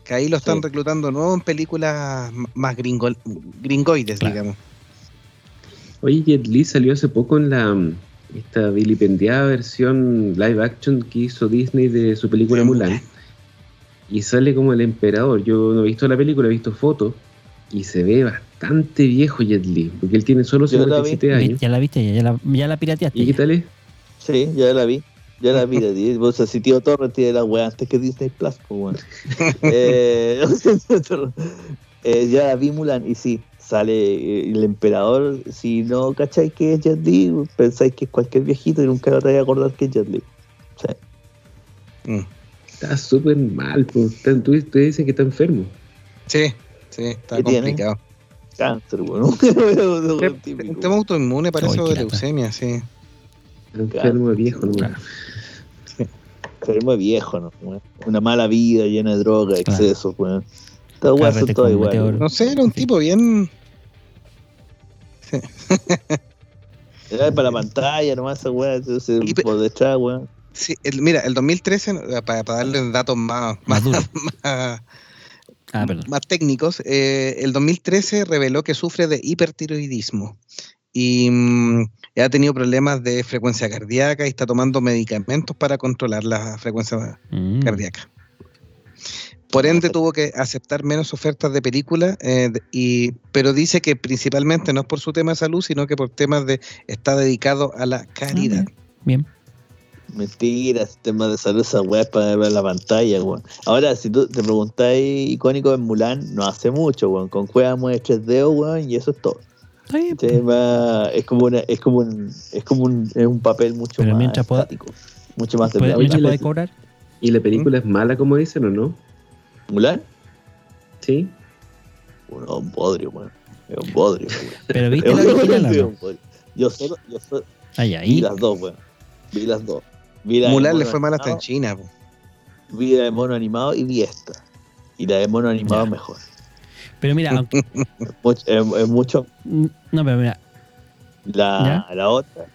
Que ahí lo están Sí. reclutando nuevo en películas más gringo, gringoides, Claro. digamos. Oye, Jet Li salió hace poco en la mm, esta vilipendiada versión live action que hizo Disney de su película. Mulan. Y sale como el emperador. Yo no he visto la película, he visto fotos. Y se ve bastante viejo Jet Li, porque él tiene solo Yo la vi. 57 años. Ya la viste, ya, ya la, ya la pirateaste. ¿Y qué tal es? Sí, ya la vi. Ya la vi. O sea, si Tío Torres tiene la weá antes que Disney Plus, pues [laughs] bueno. eh, [laughs] eh, ya la vi Mulan y sí, sale eh, el emperador. Si no cacháis que es Jet Li, pensáis que es cualquier viejito y nunca te vais a acordar que es Jet Li. Mm. Está súper mal. Pues. Tú, tú dicen que está enfermo. Sí, sí, está ¿Qué tiene? Cáncer, weón. [laughs] Un tema autoinmune, parece, de leucemia, sí. Enfermo de viejo, ¿no? Claro. enfermo de viejo, ¿no? weón? Una mala vida llena de droga, Claro. excesos, weón. Carrete todas con iguales. meteoro. No sé, era un tipo bien. Era para la pantalla nomás esa pe- por detrás, weón. Sí, el- mira, el 2013, eh, para, para darle datos más, Más más, [laughs] más, Ah, más técnicos, eh, el 2013 reveló que sufre de hipertiroidismo y mm, ha tenido problemas de frecuencia cardíaca y está tomando medicamentos para controlar la frecuencia Mm. cardíaca. Por ende tuvo que aceptar menos ofertas de películas, eh, y, pero dice que principalmente no es por su tema de salud, sino que por temas de está dedicado a la caridad. Ah, Bien. Mentira, sistema de salud, esa weá es para ver la pantalla, weón. Ahora, si tú te preguntáis icónico en Mulan, no hace mucho, weón. Con cueva mueve tres dedos, weón, y eso es todo. Tema- es como una, es como un, es como un, es un papel mucho Pero más estático. Mucho más de ¿Puede. ¿Y la película es mala, como dicen, o no? ¿Mulan? Sí. Bueno, un bodrio, weón. Es un bodrio, weón. Pero viste la original, bodrio, ¿o un bodrio. Yo solo, yo solo vi las dos, weón. Vi las dos. Vi la de Mulan le fue mal hasta en China. po. Vi la de mono animado y vi esta. Y la de mono animado Ya. mejor. Pero mira, aunque- [laughs] Es mucho, es- es mucho no, pero mira, la, la otra.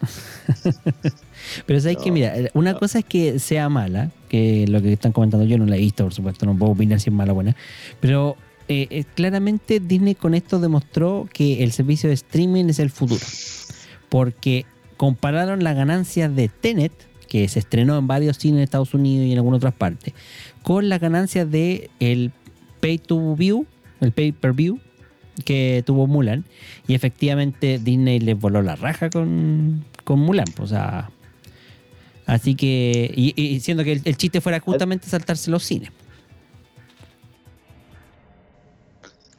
[laughs] pero sabes No, que mira, una no. cosa es que sea mala, que lo que están comentando yo no la he visto, por supuesto, no puedo opinar si es mala o buena, pero eh, eh, claramente Disney con esto demostró que el servicio de streaming es el futuro, porque compararon las ganancias de Tenet, que se estrenó en varios cines en Estados Unidos y en algunas otras partes, con las ganancias de pay to view, el pay per view que tuvo Mulan y efectivamente Disney les voló la raja con, con Mulan, pues, o así que y, y siendo que el, el chiste fuera justamente saltarse los cines.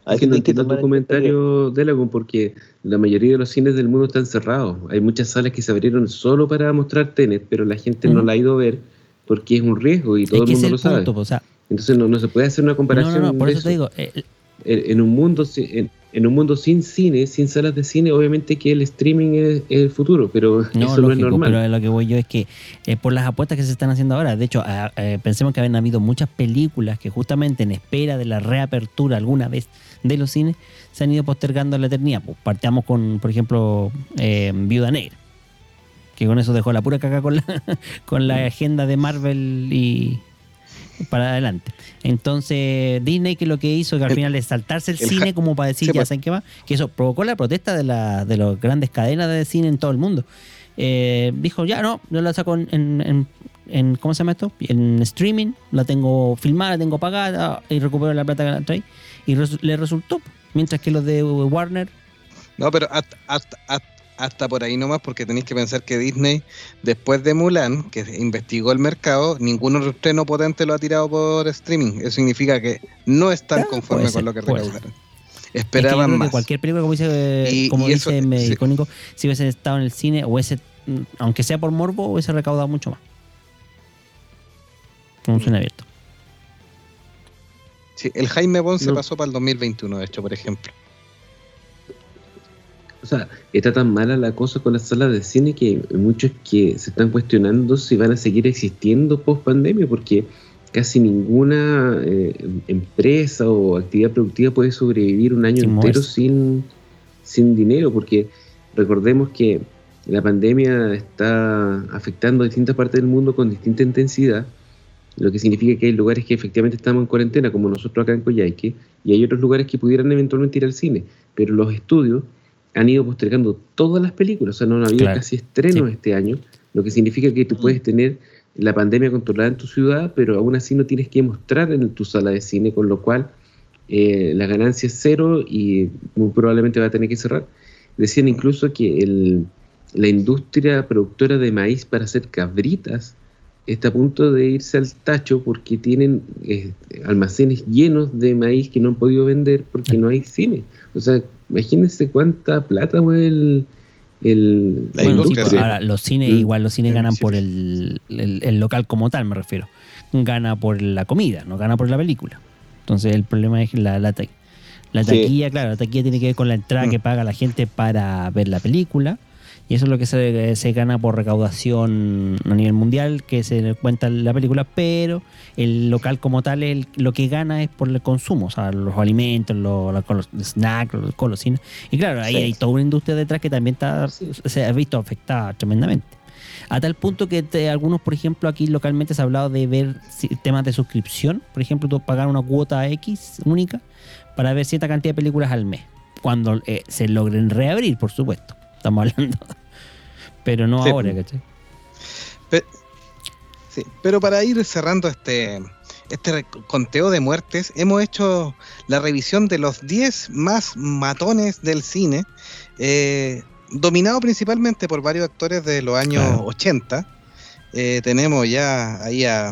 Hay Es que no entiendo tu comentario, Delagon, porque la mayoría de los cines del mundo están cerrados. Hay muchas salas que se abrieron solo para mostrar Tenet, pero la gente no Ujú. la ha ido a ver porque es un riesgo y todo es que el mundo el lo sabe. punto, pues, o sea, Entonces no, no se puede hacer una no, comparación. no, no, por de eso te digo, eh, En, un mundo en, en un mundo sin cine, sin salas de cine, obviamente que el streaming es, es el futuro, pero No, eso no es lógico, normal. pero lo que voy yo es que eh, por las apuestas que se están haciendo ahora, de hecho, ah, eh, pensemos que habían habido muchas películas que justamente en espera de la reapertura alguna vez de los cines se han ido postergando a la eternidad. Pues partamos con, por ejemplo, eh, Viuda Negra, que con eso dejó la pura caca con la, [laughs] con la agenda de Marvel y para adelante. Entonces, Disney que lo que hizo que al El- final es saltarse el, el cine como para decir, Sí, ya pues. saben qué va, que eso provocó la protesta de, la, de las grandes cadenas de cine en todo el mundo. Eh, dijo, ya no, yo la saco en, en, en- ¿cómo se llama esto? En streaming, la tengo filmada, la tengo pagada y recupero la plata que la trae. Y le resultó. Mientras que los de Warner, No, pero hasta, hasta, hasta, hasta por ahí nomás, porque tenéis que pensar que Disney, después de Mulan, que investigó el mercado, ningún otro estreno potente lo ha tirado por streaming. Eso significa que no están Ah, conformes con lo que recaudaron. es que yo Esperaban que más. cualquier película, como dice, Y- como y eso- dice sí. icónico, si hubiese estado en el cine, hubiese, aunque sea por morbo, hubiese recaudado mucho más. Como un cine abierto. Sí, el Jaime Bond se pasó para el 2021, de hecho, por ejemplo. O sea, está tan mala la cosa con las salas de cine que muchos que se están cuestionando si van a seguir existiendo post pandemia, porque casi ninguna eh, empresa o actividad productiva puede sobrevivir un año Sin entero sin, sin dinero, porque recordemos que la pandemia está afectando a distintas partes del mundo con distinta intensidad, lo que significa que hay lugares que efectivamente estamos en cuarentena, como nosotros acá en Coyhaique, y hay otros lugares que pudieran eventualmente ir al cine, pero los estudios han ido postergando todas las películas, o sea, no han habido Claro. casi estrenos Sí. este año, lo que significa que tú Mm. puedes tener la pandemia controlada en tu ciudad, pero aún así no tienes que mostrar en tu sala de cine, con lo cual eh, la ganancia es cero y muy probablemente va a tener que cerrar. Decían incluso que el, la industria productora de maíz para hacer cabritas está a punto de irse al tacho porque tienen eh, almacenes llenos de maíz que no han podido vender porque no hay cine. O sea, imagínense cuánta plata mueve el, el, La Bueno, sí, industria, pues, sí. ahora los cines, Mm. igual los cines ganan sí. por el, el- el local como tal, me refiero. Gana por la comida, no gana por la película. Entonces el problema es la, la, ta- la Sí. taquilla, claro, la taquilla tiene que ver con la entrada Mm. que paga la gente para ver la película. Y eso es lo que se, se gana por recaudación a nivel mundial, que se cuenta en la película, pero el local como tal el- lo que gana es por el consumo, o sea, los alimentos, los, los, snacks, los golosinas. Y claro, ahí Sí. hay toda una industria detrás que también está, se ha visto afectada tremendamente. A tal punto que te- algunos, por ejemplo, aquí localmente se ha hablado de ver temas de suscripción. Por ejemplo, tú pagar una cuota X única para ver cierta cantidad de películas al mes. Cuando eh, se logren reabrir, por supuesto. Estamos [laughs] hablando. Pero no Sí. ahora, ¿cachai? Pe- sí, pero para ir cerrando este, este conteo de muertes, hemos hecho la revisión de los 10 más matones del cine, eh, dominado principalmente por varios actores de los años Claro. 80. Eh, tenemos ya ahí a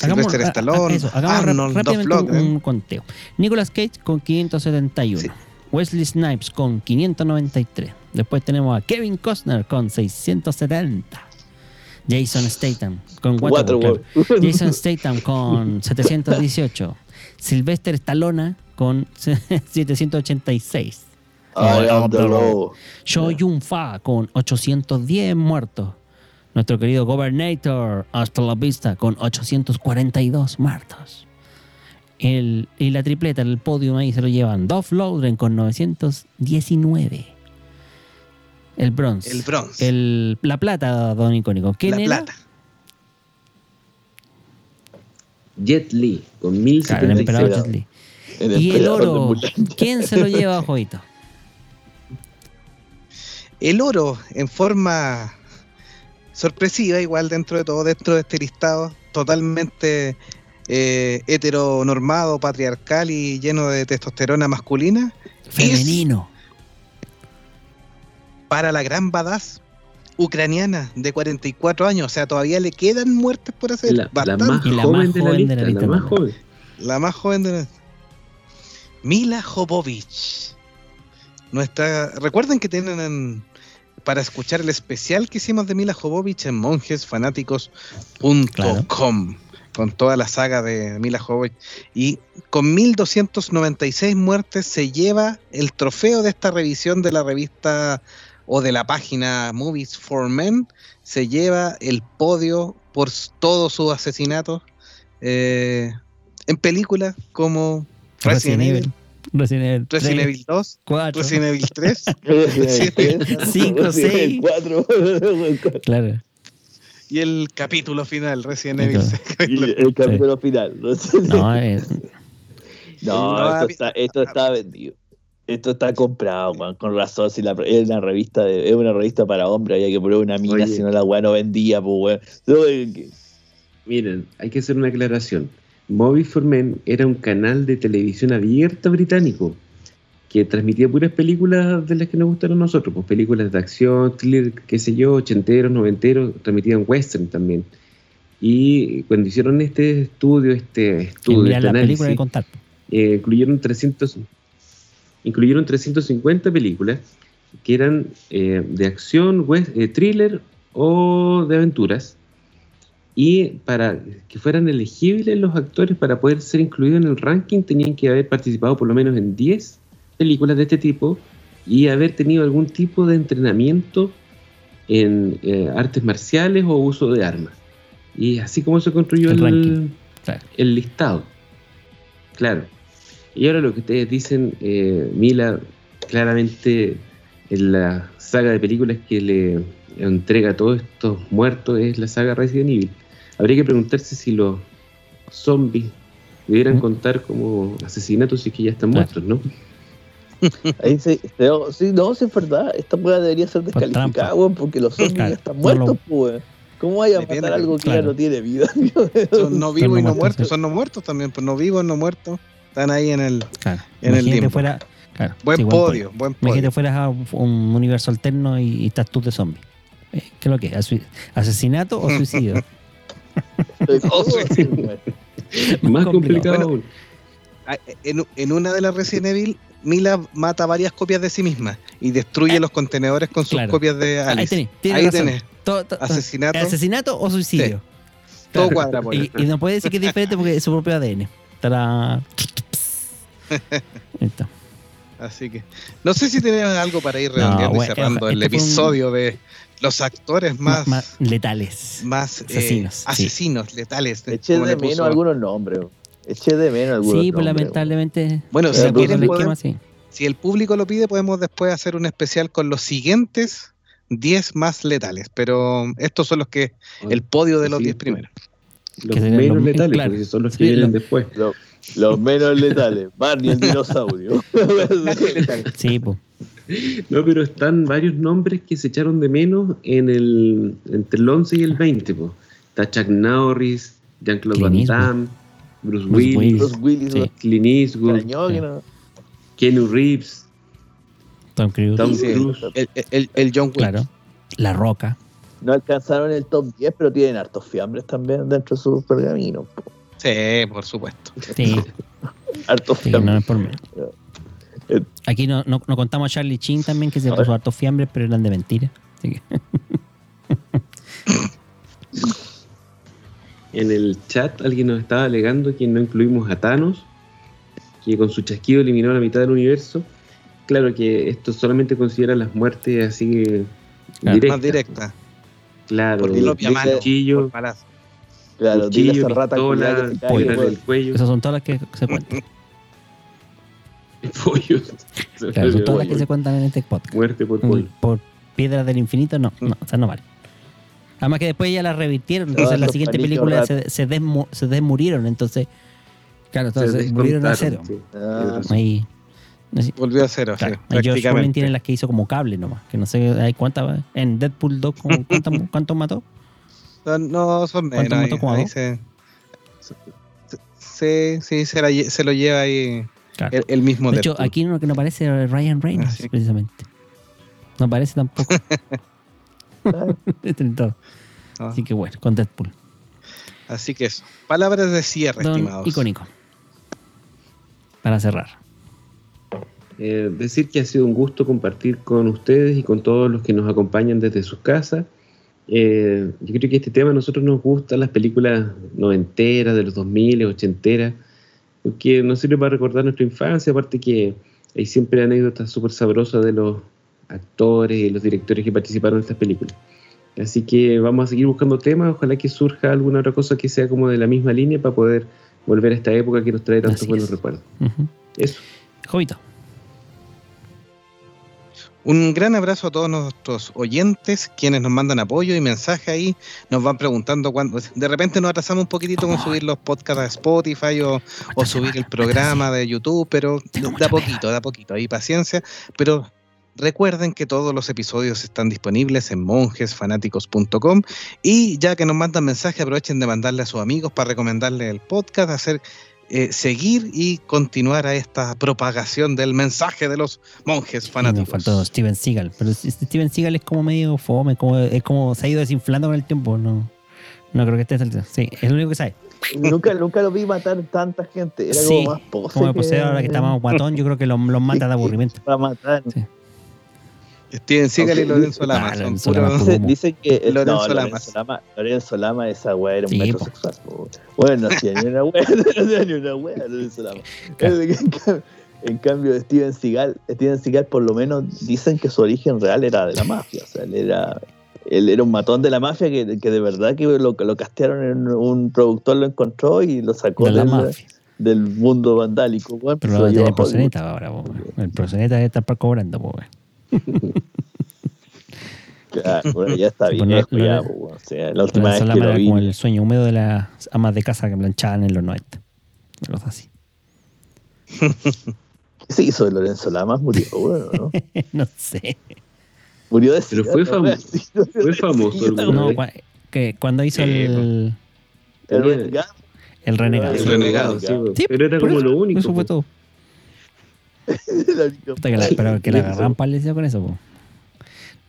Hagamos, Sylvester a- a- Stallone, eso, Arnold, rápidamente un conteo. Nicolas Cage con 571. Sí. Wesley Snipes con 593. Después tenemos a Kevin Costner con 670. Jason Statham con Waterworld. Claro. [laughs] Jason Statham con 718. Sylvester Stallone con 786. I am the law. Cho Yun Fa con 810 muertos. Nuestro querido Governator hasta la vista con 842 muertos. El, y la tripleta, el podio ahí se lo llevan Dolph Lundgren con 919. El bronce. El bronce. El- la plata, don Icónico. ¿Quién la era? plata. Jet Li, con Claro, el 1076. emperador Ese Jet Li. El Y el emperador del oro. ¿quién se lo lleva, [laughs] Joito? El oro en forma sorpresiva, igual dentro de todo, dentro de este listado, totalmente eh, heteronormado, patriarcal y lleno de testosterona masculina, Femenino. Para la gran badass ucraniana de 44 años. O sea, todavía le quedan muertes por hacer. La, más Y la joven más de la joven de la lista, lista la más joven. La más joven de la... Mila Jovovich. Nuestra... Recuerden que tienen en- para escuchar el especial que hicimos de Mila Jovovich en monjesfanáticos.com Claro. con toda la saga de Mila Jovovich y con 1296 muertes se lleva el trofeo de esta revisión de la revista o de la página Movies for Men se lleva el podio por todos sus asesinatos eh, en películas como Resident Evil, Resident Evil. Resident tres, Evil 2, cuatro. Resident Evil 3 [laughs] Cinco, seis. Cuatro. [laughs] Claro. y el capítulo final, Resident Evil todo. 6. Y el capítulo final. No, No, eh, [laughs] No, No, esto, está, esto está vendido. Esto está comprado, man, con razón. Si la, es una revista de, es una revista para hombres, había que poner una mina, si no la weá no vendía, pues weón. Miren, hay que hacer una aclaración. Movies for Men era un canal de televisión abierta británico que transmitía puras películas de las que nos gustaron a nosotros, pues películas de acción, thriller, qué sé yo, ochenteros, noventeros, transmitían western también. Y cuando hicieron este estudio, este estudio, mirar este la película análisis, contar. eh, incluyeron 300 incluyeron 350 películas que eran eh, de acción, eh, thriller o de aventuras y para que fueran elegibles los actores para poder ser incluidos en el ranking tenían que haber participado por lo menos en 10 películas de este tipo y haber tenido algún tipo de entrenamiento en eh, artes marciales o uso de armas y así como se construyó El el, el listado. Claro. Y ahora lo que ustedes dicen, eh, Mila, claramente en la saga de películas que le entrega a todos estos muertos es la saga Resident Evil. Habría que preguntarse si los zombies debieran contar como asesinatos si es que ya están muertos, ¿no? [laughs] ahí se, se- sí, no, sí es verdad. Esta weá debería ser descalificada, weón, porque los zombies Claro, ya están no muertos, lo- pues weón. ¿Cómo vaya a Depende, matar algo que claro. ya no tiene vida? Son no vivos y no muertos, muertos, son no muertos también, pues no vivos, no muertos. Están ahí en el Claro. En el Imagínate limbo. fuera. Claro, buen sí, podio, buen Imagínate podio. fueras a un, un universo alterno y, y estás tú de zombie. Eh, ¿Qué es lo que es? ¿Asui- ¿Asesinato o suicidio? [laughs] Más complicado. complicado Bueno, aún. Ah, En, en una de las Resident Evil, Mila mata varias copias de sí misma y destruye los contenedores con sus claro. copias de Ahí Alice. tenés, tienes Ahí razón. tenés. Todo- todo- Asesinato. ¿Asesinato o suicidio? Todo Claro. cuadra por ahí. Y, y no puede decir que es diferente porque es su propio ADN. Tará. Ahí está. Así que no sé si tenemos algo para ir No, redondeando bueno, y cerrando el este un- episodio de los actores más, letales. más, eh, asesinos, sí. asesinos letales. Eché de menos algunos nombres. Eché de menos algunos Sí, pues nombres, lamentablemente. Bueno, de si quieren esquema, sí. Si el público lo pide, podemos después hacer un especial con los siguientes 10 más letales. Pero estos son los que, el podio de los Sí, 10 pues. primeros. Los menos los- letales, claro. porque son los que Sí, vienen después. Los menos letales. Barney el dinosaurio. [laughs] Sí, pues. No, pero están varios nombres que se echaron de menos en el entre el 11 y el 20. po. Está Chuck Norris, Jean-Claude Van. Damme, Bruce, Bruce Willis, Willis. Los Willis. Sí. Clint Eastwood, Keanu Reeves, Tom Cruise. Tom Sí. Cruise. El, el- el John Wick. Claro. La Roca. No alcanzaron el top 10, pero tienen hartos fiambres también dentro de sus pergaminos. po. Sí, por supuesto. Sí, [laughs] Hartos sí, no fiambres. es por menos. Aquí no, no, no contamos a Charlie Chin también, que se puso ver. hartos fiambres, pero eran de mentira. Así que- [laughs] en el chat alguien nos estaba alegando que no incluimos a Thanos, que con su chasquido eliminó la mitad del universo. Claro que esto solamente considera las muertes así que Claro, directas. Más directa. Claro, Por mano. cuchillo, por palazo. Claro, dile a cuchillo, esa rata pistola, que se weón. el cuello, Esas son todas las que se cuentan. [laughs] pollo. [laughs] Claro, son todas las que se cuentan en este podcast. Muerte por pollo. Por piedras del infinito, no, no, o sea, no vale. Además que después ya la revirtieron, entonces en la siguiente película se, se, desmu- se desmurieron, entonces. Claro, Se entonces murieron a cero. sí. Ah. Ahí. así, Volvió a cero, claro. sí, George Clooney tiene las que hizo como cable nomás, que no sé hay cuántas va. En Deadpool 2, como, ¿cuántas- ¿cuántos mató? Son- no, son ¿Cuánto menos. ahí- se, se- se, la se lo lleva ahí Claro. el, el mismo De hecho, Deadpool. aquí no, que no aparece Ryan Reynolds, Ah, sí. precisamente. No aparece tampoco. [laughs] Todo. Ah, Así que bueno, con Deadpool. Así que eso. Palabras de cierre, Don estimados. icónico. Para cerrar. Eh, decir que ha sido un gusto compartir con ustedes y con todos los que nos acompañan desde sus casas. Eh, yo creo que este tema a nosotros nos gusta, las películas noventeras, de los 2000, ochenteras, porque nos sirve para recordar nuestra infancia, aparte que hay siempre anécdotas súper sabrosas de los actores y los directores que participaron en estas películas. Así que vamos a seguir buscando temas, ojalá que surja alguna otra cosa que sea como de la misma línea para poder volver a esta época que nos trae tantos Así buenos es. recuerdos. Ujú. Eso. Jovito. Un gran abrazo a todos nuestros oyentes, quienes nos mandan apoyo y mensajes ahí, nos van preguntando cuándo. De repente nos atrasamos un poquitito con subir los podcasts a Spotify o, o subir el programa de YouTube, pero Tengo de mucha a poquito, de a poquito, ahí paciencia. Pero recuerden que todos los episodios están disponibles en monjesfanáticos.com y ya que nos mandan mensajes, aprovechen de mandarle a sus amigos para recomendarle el podcast, hacer. Eh, seguir y continuar a esta propagación del mensaje de los monjes fanáticos. Nos faltó Steven Seagal. Pero Steven Seagal es como medio fome, como, es como se ha ido desinflando con el tiempo. No, no creo que esté saliendo. Sí, es lo único que sabe. nunca, nunca lo vi matar tanta gente. Era Sí, como más pose. Como de que- poseo, ahora que está más guatón, yo creo que los los mata de aburrimiento. Para matar. Steven Seagal y Lorenzo Lama son Lorenzo Lama. [laughs] Dicen, que el- Lorenzo no, Lamas. Lorenzo Lama, Lorenzo Lama, esa weá era un Sí, metrosexual. Bueno, no hacía ni una weá, [laughs] no hacía ni una weá, Lorenzo Lama. [laughs] En cambio- En cambio, Steven Seagal, Steven Seagal por lo menos dicen que su origen real era de la mafia. O sea, él era, él era un matón de la mafia que, que de verdad que lo, lo castearon en un productor lo encontró y lo sacó De la del, mafia. del mundo vandálico. Pero lo tiene proseneta ahora, po. El proseneta debe estar para cobrando, po. Claro, bueno, ya está Sí, bien, pues, no- ya, no- po, weón. o sea, la última vez Lorenzo que Lama lo era vi. como el sueño húmedo de las amas de casa que planchaban en los 90. Una cosa así. ¿Qué se hizo de Lorenzo Lamas? Murió, [laughs] bueno, ¿no? no sé. Murió de Pero fue murió [laughs] fue famoso. No, cua- que cuando hizo el, El Tenía- renegado. el renegado. El El renegado, sí, pero era como eso, lo único. Eso fue pues. todo. Que la- [laughs] pero que la agarran palecía con eso, po.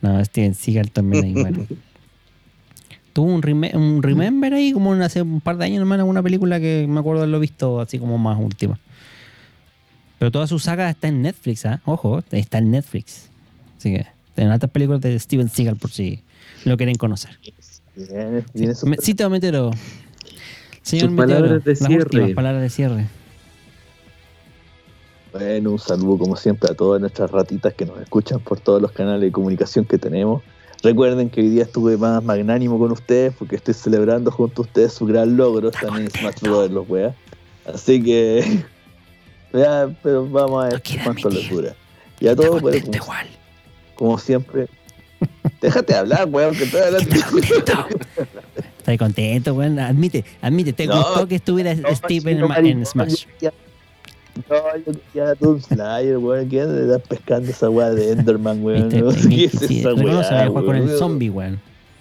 No, Steven Seagal también ahí, bueno. [laughs] Tuvo un, reme- un remember ahí, como hace un par de años, hermano, una película que me acuerdo haberlo visto así como más última. Pero toda su saga está en Netflix, ¿ah? Ojo, está en Netflix. Así que, tienen altas películas de Steven Seagal por si lo quieren conocer. Bien, bien, eso- Me, cita Meteoro. Señor Sus Meteoro, palabras de las últimas palabras de cierre. Bueno, un saludo como siempre a todas nuestras ratitas que nos escuchan por todos los canales de comunicación que tenemos. Recuerden que hoy día estuve más magnánimo con ustedes porque estoy celebrando junto a ustedes su gran logro. Están en Smash Bros. los weas. Así que. [laughs] Ya, pero vamos a ver No cuánto les dura. Y a Está todos, contento como, igual. como siempre. [laughs] Déjate hablar, weón, que estoy hablando. [laughs] Estoy contento, weón. Admite, admite, te No, gustó que estuviera No, Steve en, Smash. No, yo quería Doom Slayer, weón. ¿Quién le está pescando esa weá de Enderman, weón? No [laughs] qué es esa weá, voy a jugar con el weón. zombie, weón.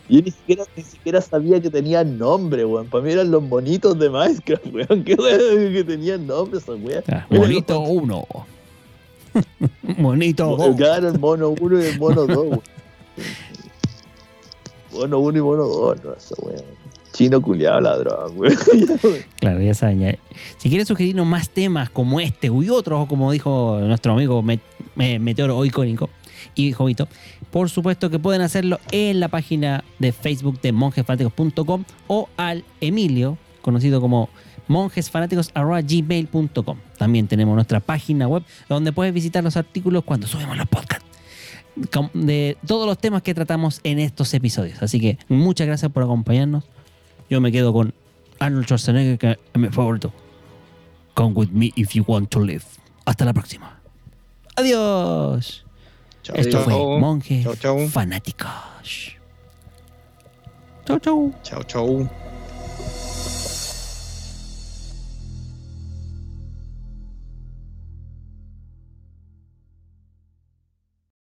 Yo ni siquiera, ni siquiera sabía que tenían nombre, weón. Para mí eran los monitos de Minecraft, [laughs] weón. ¿Qué weón que tenían nombre esa weá? Monito 1. [laughs] Monito 2. Claro, el mono 1 y el mono 2, weón. Mono 1 y mono 2, no, esa weá. Chino culiado ladrón, weón. [laughs] Claro, ya saben. ya. Si quieren sugerirnos más temas como este y otros, o como dijo nuestro amigo Met- Me- Meteoro o icónico, y Jovito. Por supuesto que pueden hacerlo en la página de Facebook de monjesfanáticos.com o al Emilio, conocido como monjesfanáticos.gmail.com. También tenemos nuestra página web donde puedes visitar los artículos cuando subimos los podcasts de todos los temas que tratamos en estos episodios. Así que muchas gracias por acompañarnos. Yo me quedo con Arnold Schwarzenegger, que es mi favorito. Come with me if you want to live. Hasta la próxima. Adiós. Esto fue Monjes Chao, chao. Fanáticos. Chau, chau. Chao, chao.